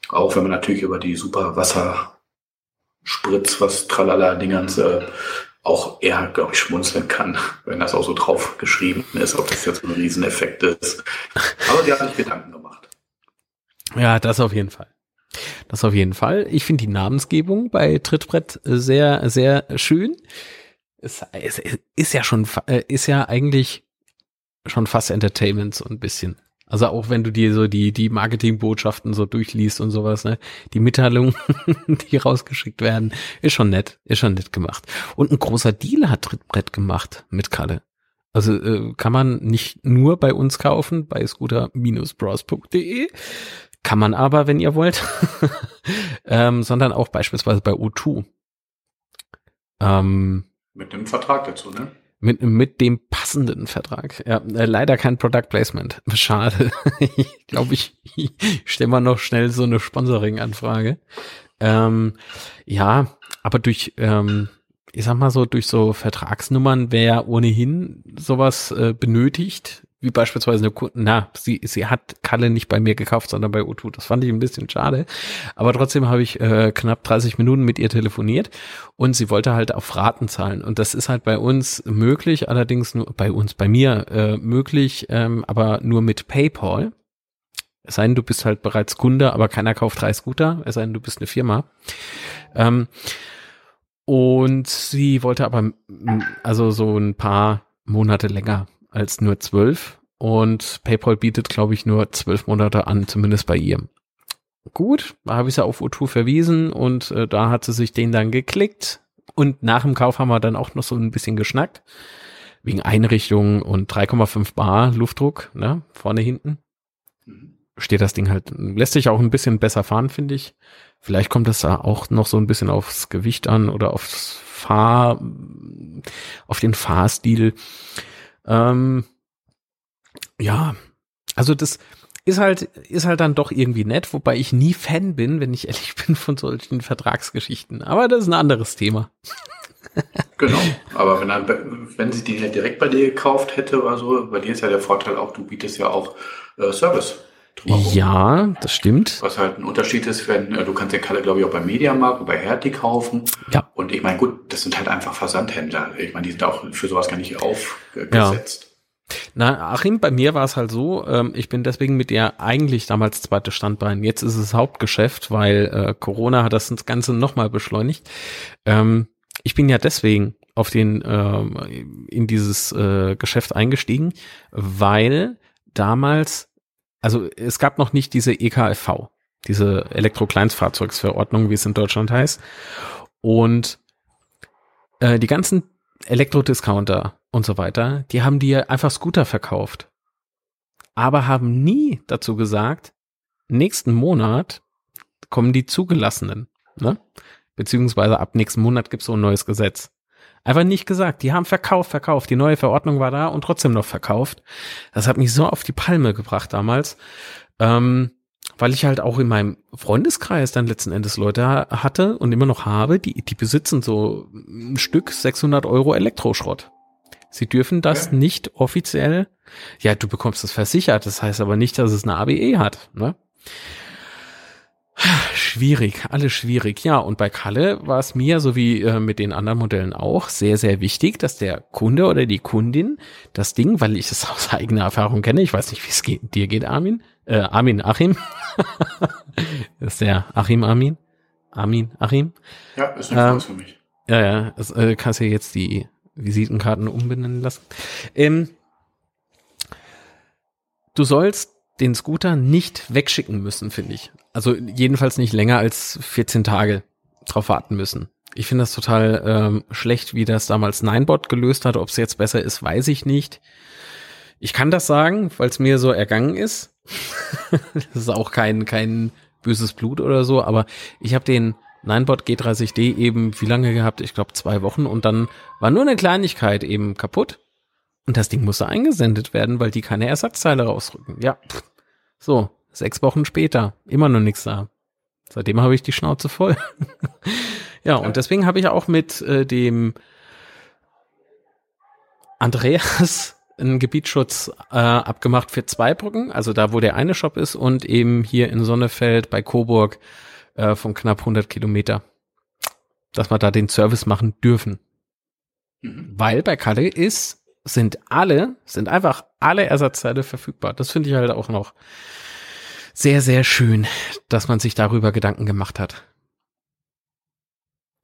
Auch wenn man natürlich über die super Wasserspritz, was tralala Dingens äh, auch eher, glaube ich, schmunzeln kann, wenn das auch so drauf geschrieben ist, ob das jetzt ein Rieseneffekt ist. Aber die haben sich Gedanken gemacht. Ja, das auf jeden Fall. Das auf jeden Fall. Ich finde die Namensgebung bei Trittbrett sehr, sehr schön. Es, es, es ist ja schon, äh, ist ja eigentlich schon fast Entertainment so ein bisschen. Also auch wenn du dir so die, die Marketingbotschaften so durchliest und sowas, ne? Die Mitteilungen, die rausgeschickt werden, ist schon nett, ist schon nett gemacht. Und ein großer Deal hat Trittbrett gemacht mit Kalle. Also äh, kann man nicht nur bei uns kaufen, bei scooter-bros.de, kann man aber, wenn ihr wollt, ähm, sondern auch beispielsweise bei O2. Ähm, mit dem Vertrag dazu, ne? Mit, mit dem passenden Vertrag. Ja, äh, leider kein Product Placement. Schade. ich glaube, ich, ich stelle mal noch schnell so eine Sponsoring-Anfrage. Ähm, ja, aber durch, ähm, ich sag mal so, durch so Vertragsnummern, wer ohnehin sowas äh, benötigt, wie beispielsweise eine na, sie, sie hat Kalle nicht bei mir gekauft, sondern bei O2. Das fand ich ein bisschen schade. Aber trotzdem habe ich äh, knapp 30 Minuten mit ihr telefoniert und sie wollte halt auf Raten zahlen. Und das ist halt bei uns möglich, allerdings nur bei uns, bei mir äh, möglich, ähm, aber nur mit PayPal. Es sei denn, du bist halt bereits Kunde, aber keiner kauft drei Scooter, es sei denn, du bist eine Firma. Ähm, und sie wollte aber also so ein paar Monate länger als nur zwölf. Und PayPal bietet, glaube ich, nur zwölf Monate an, zumindest bei ihr. Gut, da habe ich sie auf O2 verwiesen und äh, da hat sie sich den dann geklickt. Und nach dem Kauf haben wir dann auch noch so ein bisschen geschnackt. Wegen Einrichtung und 3,5 Bar Luftdruck, ne, vorne, hinten. Steht das Ding halt, lässt sich auch ein bisschen besser fahren, finde ich. Vielleicht kommt es da auch noch so ein bisschen aufs Gewicht an oder aufs Fahr, auf den Fahrstil. Ähm, ja, also das ist halt, ist halt dann doch irgendwie nett, wobei ich nie Fan bin, wenn ich ehrlich bin, von solchen Vertragsgeschichten. Aber das ist ein anderes Thema. genau, aber wenn, dann, wenn sie die ja direkt bei dir gekauft hätte oder so, bei dir ist ja der Vorteil auch, du bietest ja auch äh, Service. Drumherum. Ja, das stimmt. Was halt ein Unterschied ist, wenn äh, du kannst den Kalle, glaube ich, auch beim Mediamarkt und bei Hertie kaufen. Ja. Und ich meine, gut, das sind halt einfach Versandhändler. Ich meine, die sind auch für sowas gar nicht aufgesetzt. Ja. Na, Achim, bei mir war es halt so, ähm, ich bin deswegen mit ihr eigentlich damals zweite Standbein. Jetzt ist es Hauptgeschäft, weil äh, Corona hat das Ganze nochmal beschleunigt. Ähm, ich bin ja deswegen auf den ähm, in dieses äh, Geschäft eingestiegen, weil damals, also es gab noch nicht diese EKFV, diese Elektrokleinstfahrzeugsverordnung, wie es in Deutschland heißt. Und äh, die ganzen Elektrodiscounter und so weiter, die haben dir einfach Scooter verkauft. Aber haben nie dazu gesagt, nächsten Monat kommen die zugelassenen, ne? Beziehungsweise ab nächsten Monat gibt's so ein neues Gesetz. Einfach nicht gesagt. Die haben verkauft, verkauft. Die neue Verordnung war da und trotzdem noch verkauft. Das hat mich so auf die Palme gebracht damals. Ähm, weil ich halt auch in meinem Freundeskreis dann letzten Endes Leute hatte und immer noch habe, die, die besitzen so ein Stück 600 Euro Elektroschrott. Sie dürfen das ja. nicht offiziell, ja, du bekommst es versichert, das heißt aber nicht, dass es eine ABE hat, ne? Schwierig, alles schwierig. Ja, und bei Kalle war es mir, so wie äh, mit den anderen Modellen auch, sehr, sehr wichtig, dass der Kunde oder die Kundin das Ding, weil ich es aus eigener Erfahrung kenne, ich weiß nicht, wie es geht, dir geht, Armin, äh, Armin, Achim, das ist der Achim, Armin, Armin, Achim. Ja, ist nicht ähm, für mich. Ja, ja, das, äh, kannst ja jetzt die Visitenkarten umbenennen lassen. Ähm, du sollst den Scooter nicht wegschicken müssen, finde ich. Also jedenfalls nicht länger als 14 Tage drauf warten müssen. Ich finde das total ähm, schlecht, wie das damals Ninebot gelöst hat. Ob es jetzt besser ist, weiß ich nicht. Ich kann das sagen, weil es mir so ergangen ist. das ist auch kein, kein böses Blut oder so, aber ich habe den Ninebot G30D eben wie lange gehabt? Ich glaube zwei Wochen und dann war nur eine Kleinigkeit eben kaputt. Und das Ding musste eingesendet werden, weil die keine Ersatzteile rausrücken. Ja, so, sechs Wochen später, immer noch nichts da. Seitdem habe ich die Schnauze voll. ja, und deswegen habe ich auch mit äh, dem Andreas einen Gebietsschutz äh, abgemacht für zwei Brücken, also da, wo der eine Shop ist und eben hier in Sonnefeld bei Coburg äh, von knapp 100 Kilometer, dass wir da den Service machen dürfen. Mhm. Weil bei Kalle ist sind alle, sind einfach alle Ersatzteile verfügbar. Das finde ich halt auch noch sehr, sehr schön, dass man sich darüber Gedanken gemacht hat.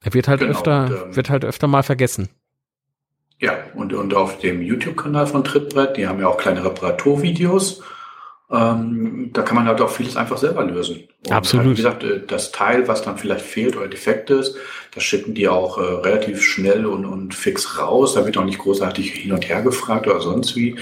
Er wird halt genau, öfter, und, ähm, wird halt öfter mal vergessen. Ja, und, und auf dem YouTube-Kanal von Trittbrett, die haben ja auch kleine Reparaturvideos. Ähm, da kann man halt auch vieles einfach selber lösen. Und Absolut. Halt, wie gesagt, äh, das Teil, was dann vielleicht fehlt oder defekt ist, das schicken die auch äh, relativ schnell und, und fix raus. Da wird auch nicht großartig hin und her gefragt oder sonst wie.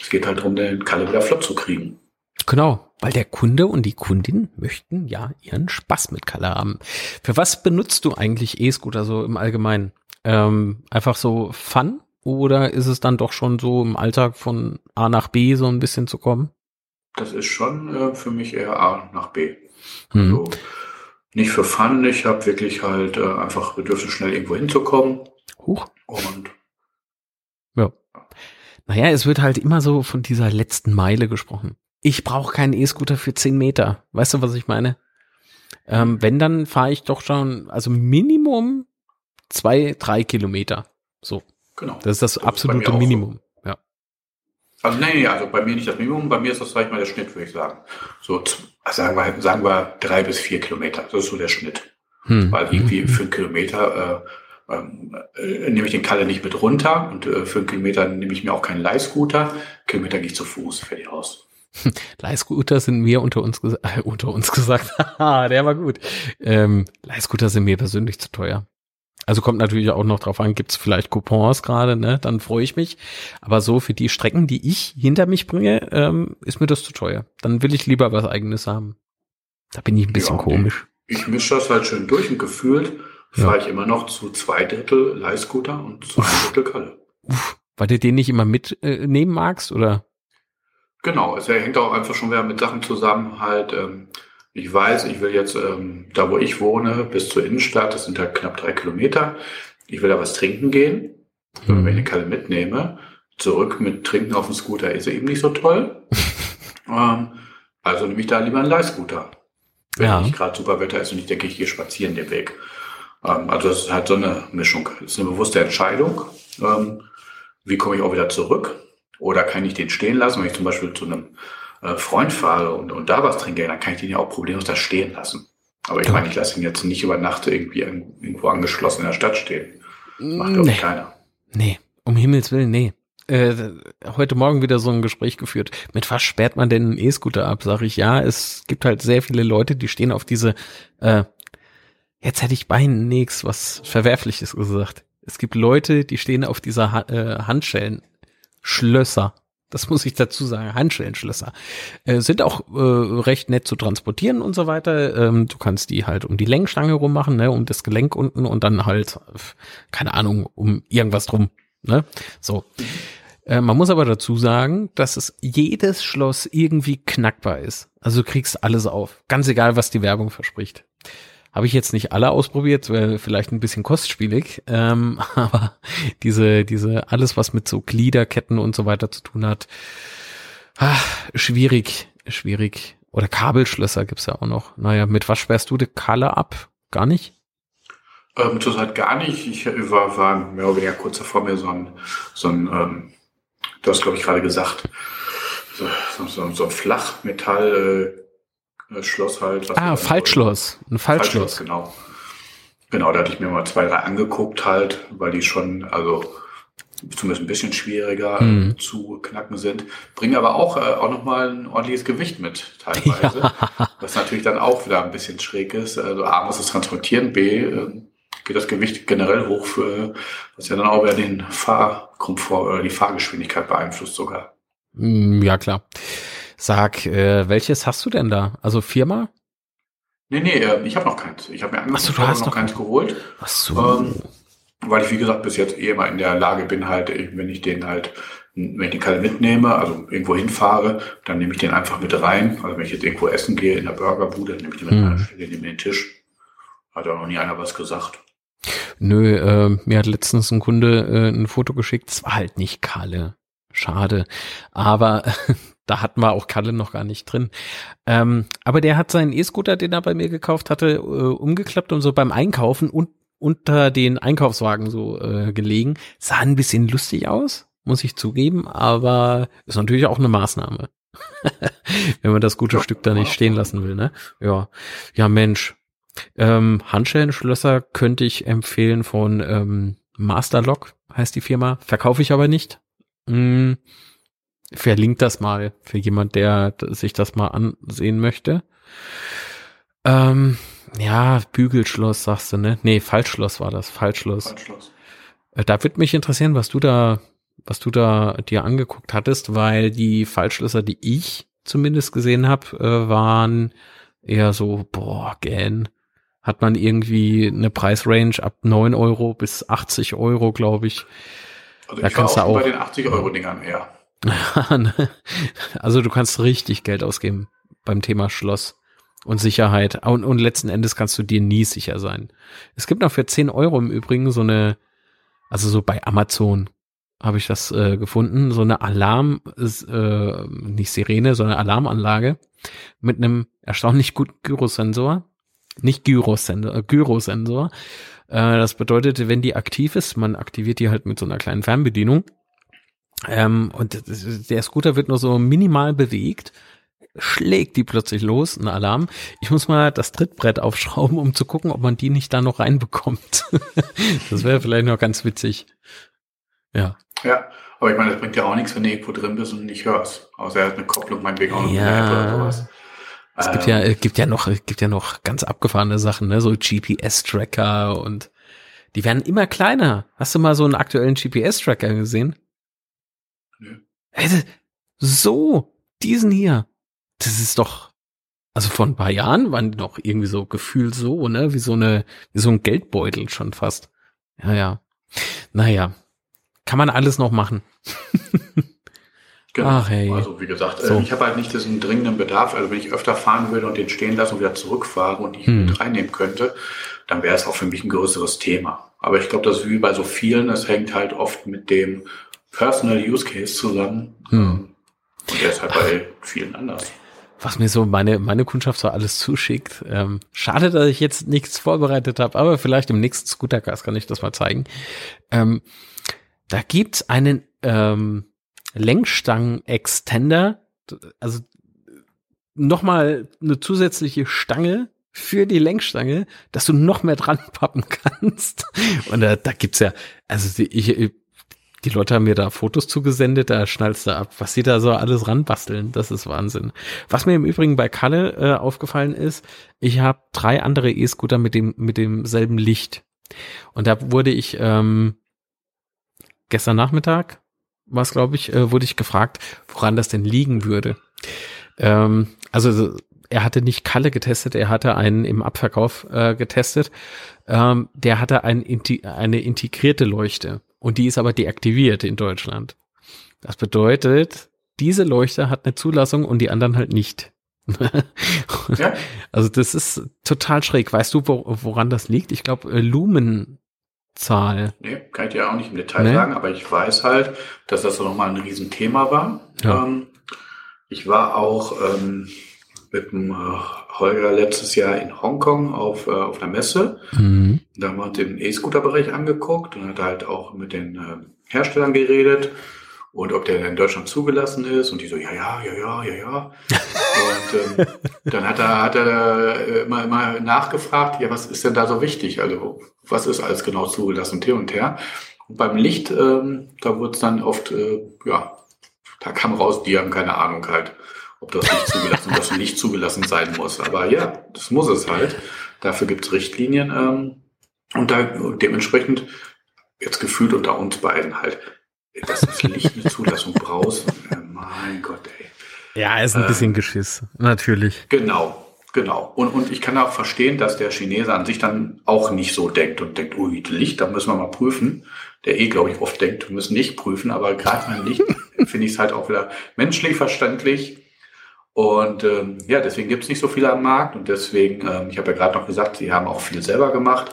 Es geht halt darum, den Kalle wieder flott zu kriegen. Genau, weil der Kunde und die Kundin möchten ja ihren Spaß mit Kalle haben. Für was benutzt du eigentlich E-Scooter so im Allgemeinen? Ähm, einfach so Fun oder ist es dann doch schon so im Alltag von A nach B so ein bisschen zu kommen? Das ist schon äh, für mich eher A nach B. Mhm. Also nicht für Fun, ich habe wirklich halt äh, einfach Bedürfnis, schnell irgendwo hinzukommen. Huch. Und ja. Naja, es wird halt immer so von dieser letzten Meile gesprochen. Ich brauche keinen E-Scooter für 10 Meter. Weißt du, was ich meine? Ähm, wenn, dann fahre ich doch schon, also Minimum zwei, drei Kilometer. So. Genau. Das ist das, das absolute ist Minimum. So. Also nee, nee, also bei mir nicht das Minimum, bei mir ist das, sag ich mal, der Schnitt, würde ich sagen. So, sagen wir, sagen wir drei bis vier Kilometer, das ist so der Schnitt. Hm. Weil irgendwie für einen Kilometer äh, ähm, äh, nehme ich den Kalle nicht mit runter und äh, für einen Kilometer nehme ich mir auch keinen Leihscooter. Kilometer gehe ich zu Fuß, fertig aus. Leihscooter sind mir unter uns, äh, unter uns gesagt, der war gut. Ähm, Leihscooter sind mir persönlich zu teuer. Also kommt natürlich auch noch drauf an, gibt es vielleicht Coupons gerade, ne? Dann freue ich mich. Aber so für die Strecken, die ich hinter mich bringe, ähm, ist mir das zu teuer. Dann will ich lieber was eigenes haben. Da bin ich ein bisschen ja, komisch. Ich, ich mische das halt schön durch und gefühlt ja. fahre ich immer noch zu zwei Drittel Leihscooter und zu einem Drittel Kalle. Uff, weil du den nicht immer mitnehmen äh, magst, oder? Genau, es hängt auch einfach schon wieder mit Sachen zusammen, halt, ähm, ich weiß, ich will jetzt ähm, da, wo ich wohne, bis zur Innenstadt, das sind halt knapp drei Kilometer. Ich will da was trinken gehen. Mhm. Wenn ich eine Kalle mitnehme, zurück mit Trinken auf dem Scooter ist eben nicht so toll. ähm, also nehme ich da lieber einen Leihscooter. Wenn ja. nicht gerade super Wetter ist und ich denke, ich gehe spazieren den Weg. Ähm, also es ist halt so eine Mischung. Es ist eine bewusste Entscheidung. Ähm, wie komme ich auch wieder zurück? Oder kann ich den stehen lassen, wenn ich zum Beispiel zu einem äh, Freund fahre und, und da was trinke, dann kann ich den ja auch problemlos da stehen lassen. Aber ich meine, ich lasse ihn jetzt nicht über Nacht irgendwie irgendwo angeschlossen in der Stadt stehen. Macht nee. keiner. Nee, um Himmels Willen, nee. Äh, heute Morgen wieder so ein Gespräch geführt. Mit was sperrt man denn einen E-Scooter ab? Sag ich, ja, es gibt halt sehr viele Leute, die stehen auf diese, äh, jetzt hätte ich beinahe nichts was Verwerfliches gesagt. Es gibt Leute, die stehen auf dieser ha äh, Handschellen. Schlösser. Das muss ich dazu sagen. Handschellenschlösser äh, sind auch äh, recht nett zu transportieren und so weiter. Ähm, du kannst die halt um die Lenkstange rummachen, ne, um das Gelenk unten und dann halt, keine Ahnung, um irgendwas drum. Ne? So. Äh, man muss aber dazu sagen, dass es jedes Schloss irgendwie knackbar ist. Also du kriegst alles auf. Ganz egal, was die Werbung verspricht. Habe ich jetzt nicht alle ausprobiert, vielleicht ein bisschen kostspielig, ähm, aber diese, diese, alles, was mit so Gliederketten und so weiter zu tun hat, ach, schwierig, schwierig. Oder Kabelschlösser gibt's ja auch noch. Naja, mit was sperrst du die Kalle ab? Gar nicht? Ähm, zurzeit gar nicht. Ich war, war mehr oder weniger kurz davor mir so ein, so ein ähm, du hast glaube ich gerade gesagt, so, so, so ein Flachmetall äh, Schloss halt. ah, Faltschloss. Ein Faltschloss. Faltschloss. Genau. Genau, da hatte ich mir mal zwei, drei angeguckt halt, weil die schon, also zumindest ein bisschen schwieriger mhm. zu knacken sind, bringen aber auch, äh, auch nochmal ein ordentliches Gewicht mit teilweise, ja. was natürlich dann auch wieder ein bisschen schräg ist. Also A muss es transportieren, B äh, geht das Gewicht generell hoch, für, was ja dann auch wieder den Fahrkomfort oder die Fahrgeschwindigkeit beeinflusst sogar. Hm, ja, klar. Sag, äh, welches hast du denn da? Also Firma? Nee, nee, äh, ich habe noch keins. Ich habe mir Ach so, du hast noch keins geholt. Ach so. Ähm, weil ich, wie gesagt, bis jetzt eh immer in der Lage bin, halt, wenn ich den halt, wenn ich den Kalle mitnehme, also irgendwo hinfahre, dann nehme ich den einfach mit rein. Also wenn ich jetzt irgendwo essen gehe, in der Burgerbude, dann nehme ich den mit hm. rein, stelle den den Tisch. Hat auch noch nie einer was gesagt. Nö, äh, mir hat letztens ein Kunde äh, ein Foto geschickt, es war halt nicht Kalle. Schade. Aber da hatten wir auch Kalle noch gar nicht drin. Ähm, aber der hat seinen E-Scooter, den er bei mir gekauft hatte, äh, umgeklappt und so beim Einkaufen und unter den Einkaufswagen so äh, gelegen. Sah ein bisschen lustig aus, muss ich zugeben, aber ist natürlich auch eine Maßnahme. Wenn man das gute Stück da nicht stehen lassen will, ne? Ja. Ja, Mensch. Ähm, Handschellenschlösser könnte ich empfehlen von ähm, Masterlock, heißt die Firma. Verkaufe ich aber nicht. Hm, verlinkt das mal für jemand, der sich das mal ansehen möchte. Ähm, ja, Bügelschloss sagst du, ne? Nee, Falschschloss war das. Falschschloss. Falschschloss. Äh, da wird mich interessieren, was du da, was du da dir angeguckt hattest, weil die Falschschlösser, die ich zumindest gesehen habe, äh, waren eher so, boah, gähn. Hat man irgendwie eine Preisrange ab neun Euro bis 80 Euro, glaube ich. Also da ich kannst war auch, auch bei den 80 Euro Dingern eher. Ne? also du kannst richtig Geld ausgeben beim Thema Schloss und Sicherheit. Und, und letzten Endes kannst du dir nie sicher sein. Es gibt noch für 10 Euro im Übrigen so eine, also so bei Amazon habe ich das äh, gefunden, so eine Alarm, äh, nicht Sirene, sondern Alarmanlage mit einem erstaunlich guten Gyrosensor. Nicht Gyrosensor, äh, Gyrosensor. Äh, das bedeutet, wenn die aktiv ist, man aktiviert die halt mit so einer kleinen Fernbedienung. Ähm, und der Scooter wird nur so minimal bewegt schlägt die plötzlich los, ein Alarm. Ich muss mal das Trittbrett aufschrauben, um zu gucken, ob man die nicht da noch reinbekommt. das wäre vielleicht noch ganz witzig. Ja. Ja, aber ich meine, das bringt ja auch nichts, wenn du irgendwo drin bist und nicht hörst. Außer er hat eine Kopplung, meinetwegen auch noch ja. oder sowas. Es gibt ja, ähm. gibt ja noch, gibt ja noch ganz abgefahrene Sachen, ne, so GPS-Tracker und die werden immer kleiner. Hast du mal so einen aktuellen GPS-Tracker gesehen? Nö. So, diesen hier das ist doch, also vor ein paar Jahren waren die doch irgendwie so gefühlt so, ne, wie so eine, wie so ein Geldbeutel schon fast. Ja, ja. Naja, kann man alles noch machen. Genau. Ach, hey. Also wie gesagt, äh, so. ich habe halt nicht diesen dringenden Bedarf. Also wenn ich öfter fahren würde und den stehen lassen und wieder zurückfahre und die hm. mit reinnehmen könnte, dann wäre es auch für mich ein größeres Thema. Aber ich glaube, das ist wie bei so vielen, das hängt halt oft mit dem Personal Use Case zusammen. Hm. Und der ist halt bei vielen anders was mir so meine, meine Kundschaft so alles zuschickt. Ähm, schade, dass ich jetzt nichts vorbereitet habe, aber vielleicht im nächsten Scootercast kann ich das mal zeigen. Ähm, da gibt's einen ähm, Lenkstangen-Extender, also nochmal eine zusätzliche Stange für die Lenkstange, dass du noch mehr dran pappen kannst. Und da, da gibt's ja, also ich, die Leute haben mir da Fotos zugesendet, da schnallst du ab, was sie da so alles ranbasteln. Das ist Wahnsinn. Was mir im Übrigen bei Kalle äh, aufgefallen ist, ich habe drei andere E-Scooter mit dem mit demselben Licht. Und da wurde ich ähm, gestern Nachmittag, was glaube ich, äh, wurde ich gefragt, woran das denn liegen würde. Ähm, also er hatte nicht Kalle getestet, er hatte einen im Abverkauf äh, getestet. Ähm, der hatte ein, eine integrierte Leuchte und die ist aber deaktiviert in Deutschland. Das bedeutet, diese Leuchte hat eine Zulassung und die anderen halt nicht. ja. Also das ist total schräg. Weißt du, wo, woran das liegt? Ich glaube, äh, Lumenzahl. Nee, kann ich dir auch nicht im Detail nee. sagen, aber ich weiß halt, dass das nochmal ein Riesenthema war. Ja. Ähm, ich war auch ähm, mit dem äh, Holger letztes Jahr in Hongkong auf, äh, auf einer Messe. Mhm. Da haben wir uns den E-Scooter-Bereich angeguckt und hat halt auch mit den äh, Herstellern geredet und ob der in Deutschland zugelassen ist. Und die so, ja, ja, ja, ja, ja, ja. und ähm, dann hat er, hat er äh, immer, immer nachgefragt, ja, was ist denn da so wichtig? Also was ist alles genau zugelassen und hier und her. Und beim Licht, ähm, da wurde es dann oft, äh, ja, da kam raus, die haben keine Ahnung halt, ob das nicht zugelassen, das nicht zugelassen sein muss. Aber ja, das muss es halt. Dafür gibt es Richtlinien. Ähm, und da dementsprechend jetzt gefühlt unter uns beiden halt, dass das Licht eine Zulassung brauchst. Mein Gott, ey. Ja, ist ein bisschen äh, Geschiss, natürlich. Genau, genau. Und, und ich kann auch verstehen, dass der Chinese an sich dann auch nicht so denkt und denkt, ui, Licht, da müssen wir mal prüfen. Der eh, glaube ich, oft denkt, wir müssen nicht prüfen, aber gerade beim Licht finde ich es halt auch wieder menschlich verständlich. Und ähm, ja, deswegen gibt es nicht so viele am Markt und deswegen, ähm, ich habe ja gerade noch gesagt, sie haben auch viel selber gemacht.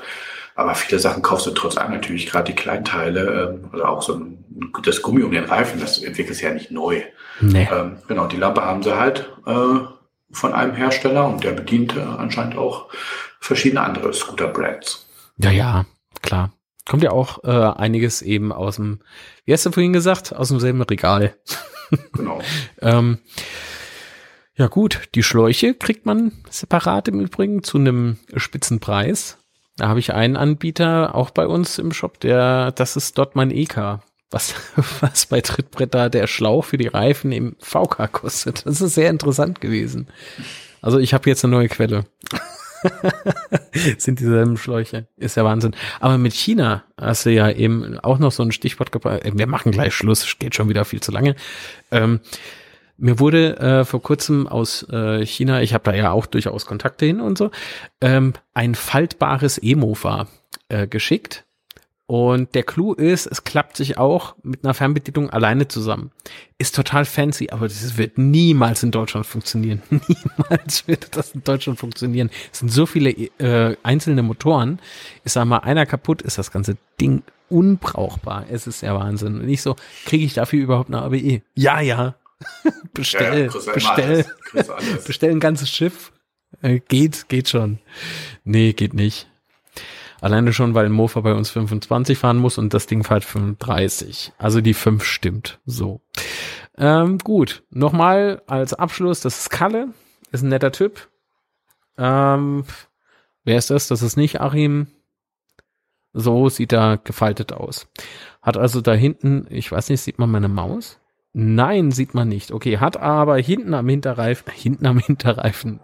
Aber viele Sachen kaufst du trotz allem natürlich, gerade die Kleinteile ähm, oder auch so ein, das Gummi um den Reifen, das entwickelt sich ja nicht neu. Nee. Ähm, genau, die Lampe haben sie halt äh, von einem Hersteller und der bedient äh, anscheinend auch verschiedene andere Scooter-Brands. Ja, ja, klar. Kommt ja auch äh, einiges eben aus dem, wie hast du vorhin gesagt, aus demselben Regal. Genau. ähm, ja gut, die Schläuche kriegt man separat im Übrigen zu einem spitzen Preis. Da habe ich einen Anbieter auch bei uns im Shop, der, das ist dort mein EK. Was, was bei Trittbretter der Schlauch für die Reifen im VK kostet. Das ist sehr interessant gewesen. Also ich habe jetzt eine neue Quelle. sind dieselben Schläuche. Ist ja Wahnsinn. Aber mit China hast du ja eben auch noch so ein Stichwort gebracht. Wir machen gleich Schluss, geht schon wieder viel zu lange. Ähm, mir wurde äh, vor kurzem aus äh, China, ich habe da ja auch durchaus Kontakte hin und so, ähm, ein faltbares E-Mofa äh, geschickt. Und der Clou ist, es klappt sich auch mit einer Fernbedienung alleine zusammen. Ist total fancy, aber das wird niemals in Deutschland funktionieren. niemals wird das in Deutschland funktionieren. Es sind so viele äh, einzelne Motoren. Ich sag mal, einer kaputt ist das ganze Ding unbrauchbar. Es ist ja Wahnsinn. Und nicht so, kriege ich dafür überhaupt eine ABE? Ja, ja, bestell, ja, bestell, bestell ein ganzes Schiff. Äh, geht, geht schon. Nee, geht nicht. Alleine schon, weil Mofa bei uns 25 fahren muss und das Ding fährt 35. Also die 5 stimmt. So. Ähm, gut. Nochmal als Abschluss, das ist Kalle. Ist ein netter Typ. Ähm, wer ist das? Das ist nicht Achim. So sieht er gefaltet aus. Hat also da hinten, ich weiß nicht, sieht man meine Maus? Nein, sieht man nicht. Okay, hat aber hinten am Hinterreifen, hinten am Hinterreifen.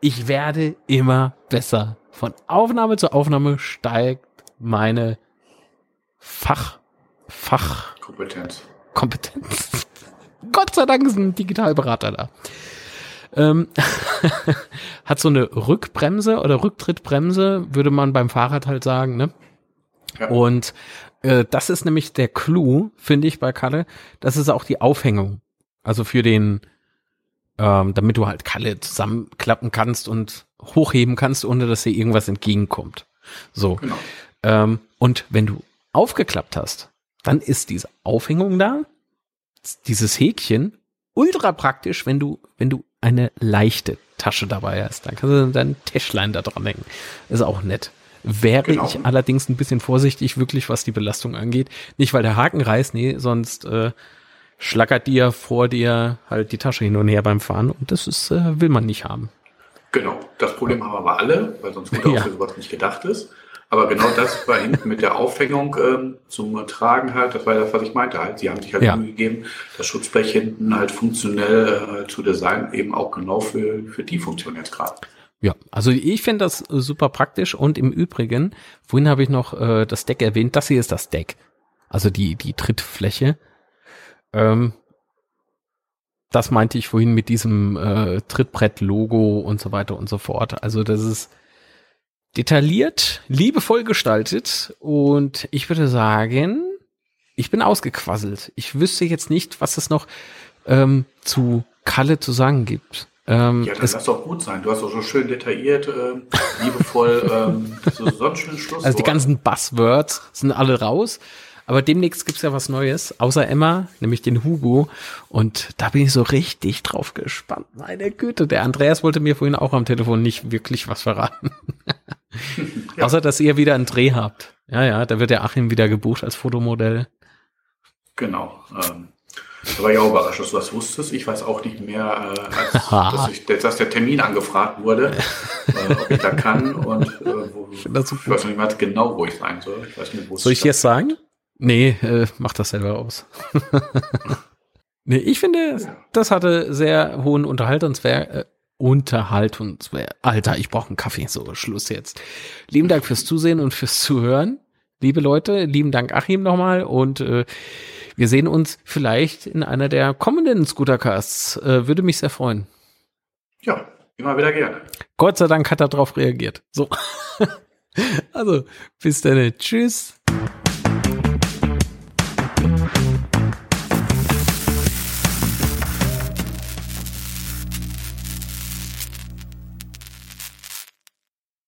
Ich werde immer besser. Von Aufnahme zu Aufnahme steigt meine Fach, Fach. Kompetenz. Kompetenz. Gott sei Dank ist ein Digitalberater da. Ähm, hat so eine Rückbremse oder Rücktrittbremse, würde man beim Fahrrad halt sagen, ne? Ja. Und äh, das ist nämlich der Clou, finde ich, bei Kalle. Das ist auch die Aufhängung. Also für den, ähm, damit du halt Kalle zusammenklappen kannst und hochheben kannst, ohne dass dir irgendwas entgegenkommt. So. Genau. Ähm, und wenn du aufgeklappt hast, dann ist diese Aufhängung da, dieses Häkchen, ultra praktisch, wenn du, wenn du eine leichte Tasche dabei hast. Dann kannst du dein Täschlein da dran hängen. Ist auch nett. Wäre genau. ich allerdings ein bisschen vorsichtig, wirklich, was die Belastung angeht. Nicht, weil der Haken reißt, nee, sonst äh, schlackert dir vor dir halt die Tasche hin und her beim Fahren und das ist, äh, will man nicht haben. Genau, das Problem haben aber alle, weil sonst gut ja. für sowas nicht gedacht ist. Aber genau das war hinten mit der Aufhängung ähm, zum Tragen halt, das war das, was ich meinte halt. Sie haben sich halt ja. gegeben, das Schutzblech hinten halt funktionell äh, zu designen, eben auch genau für, für die Funktion jetzt gerade. Ja, also ich finde das super praktisch und im Übrigen, vorhin habe ich noch äh, das Deck erwähnt, das hier ist das Deck. Also die, die Trittfläche. Ähm, das meinte ich vorhin mit diesem äh, Trittbrett-Logo und so weiter und so fort. Also das ist detailliert, liebevoll gestaltet und ich würde sagen, ich bin ausgequasselt. Ich wüsste jetzt nicht, was es noch ähm, zu Kalle zu sagen gibt. Ähm, ja, das lass doch gut sein. Du hast doch so schön detailliert, äh, liebevoll, ähm, so, so schönen Schluss. Also die ganzen Buzzwords sind alle raus. Aber demnächst gibt's ja was Neues, außer Emma, nämlich den Hugo. Und da bin ich so richtig drauf gespannt. Meine Güte, der Andreas wollte mir vorhin auch am Telefon nicht wirklich was verraten. ja. Außer, dass ihr wieder einen Dreh habt. Ja, ja, da wird der Achim wieder gebucht als Fotomodell. Genau. Ähm, da war ich auch überrascht, dass du das wusstest. Ich weiß auch nicht mehr, äh, als, dass, ich, dass, der Termin angefragt wurde, äh, ob ich da kann und äh, wo, ich, ich weiß nicht mehr genau, wo ich sein soll. Ich weiß nicht, wo soll ich jetzt sagen? Nee, äh, mach das selber aus. nee, ich finde, ja. das hatte sehr hohen Unterhaltungswert. Äh, Unterhaltungswert. Alter, ich brauche einen Kaffee. So, Schluss jetzt. Lieben Dank fürs Zusehen und fürs Zuhören. Liebe Leute, lieben Dank Achim nochmal und äh, wir sehen uns vielleicht in einer der kommenden Scootercasts. Äh, würde mich sehr freuen. Ja, immer wieder gerne. Gott sei Dank hat er darauf reagiert. So. also, bis dann. Tschüss.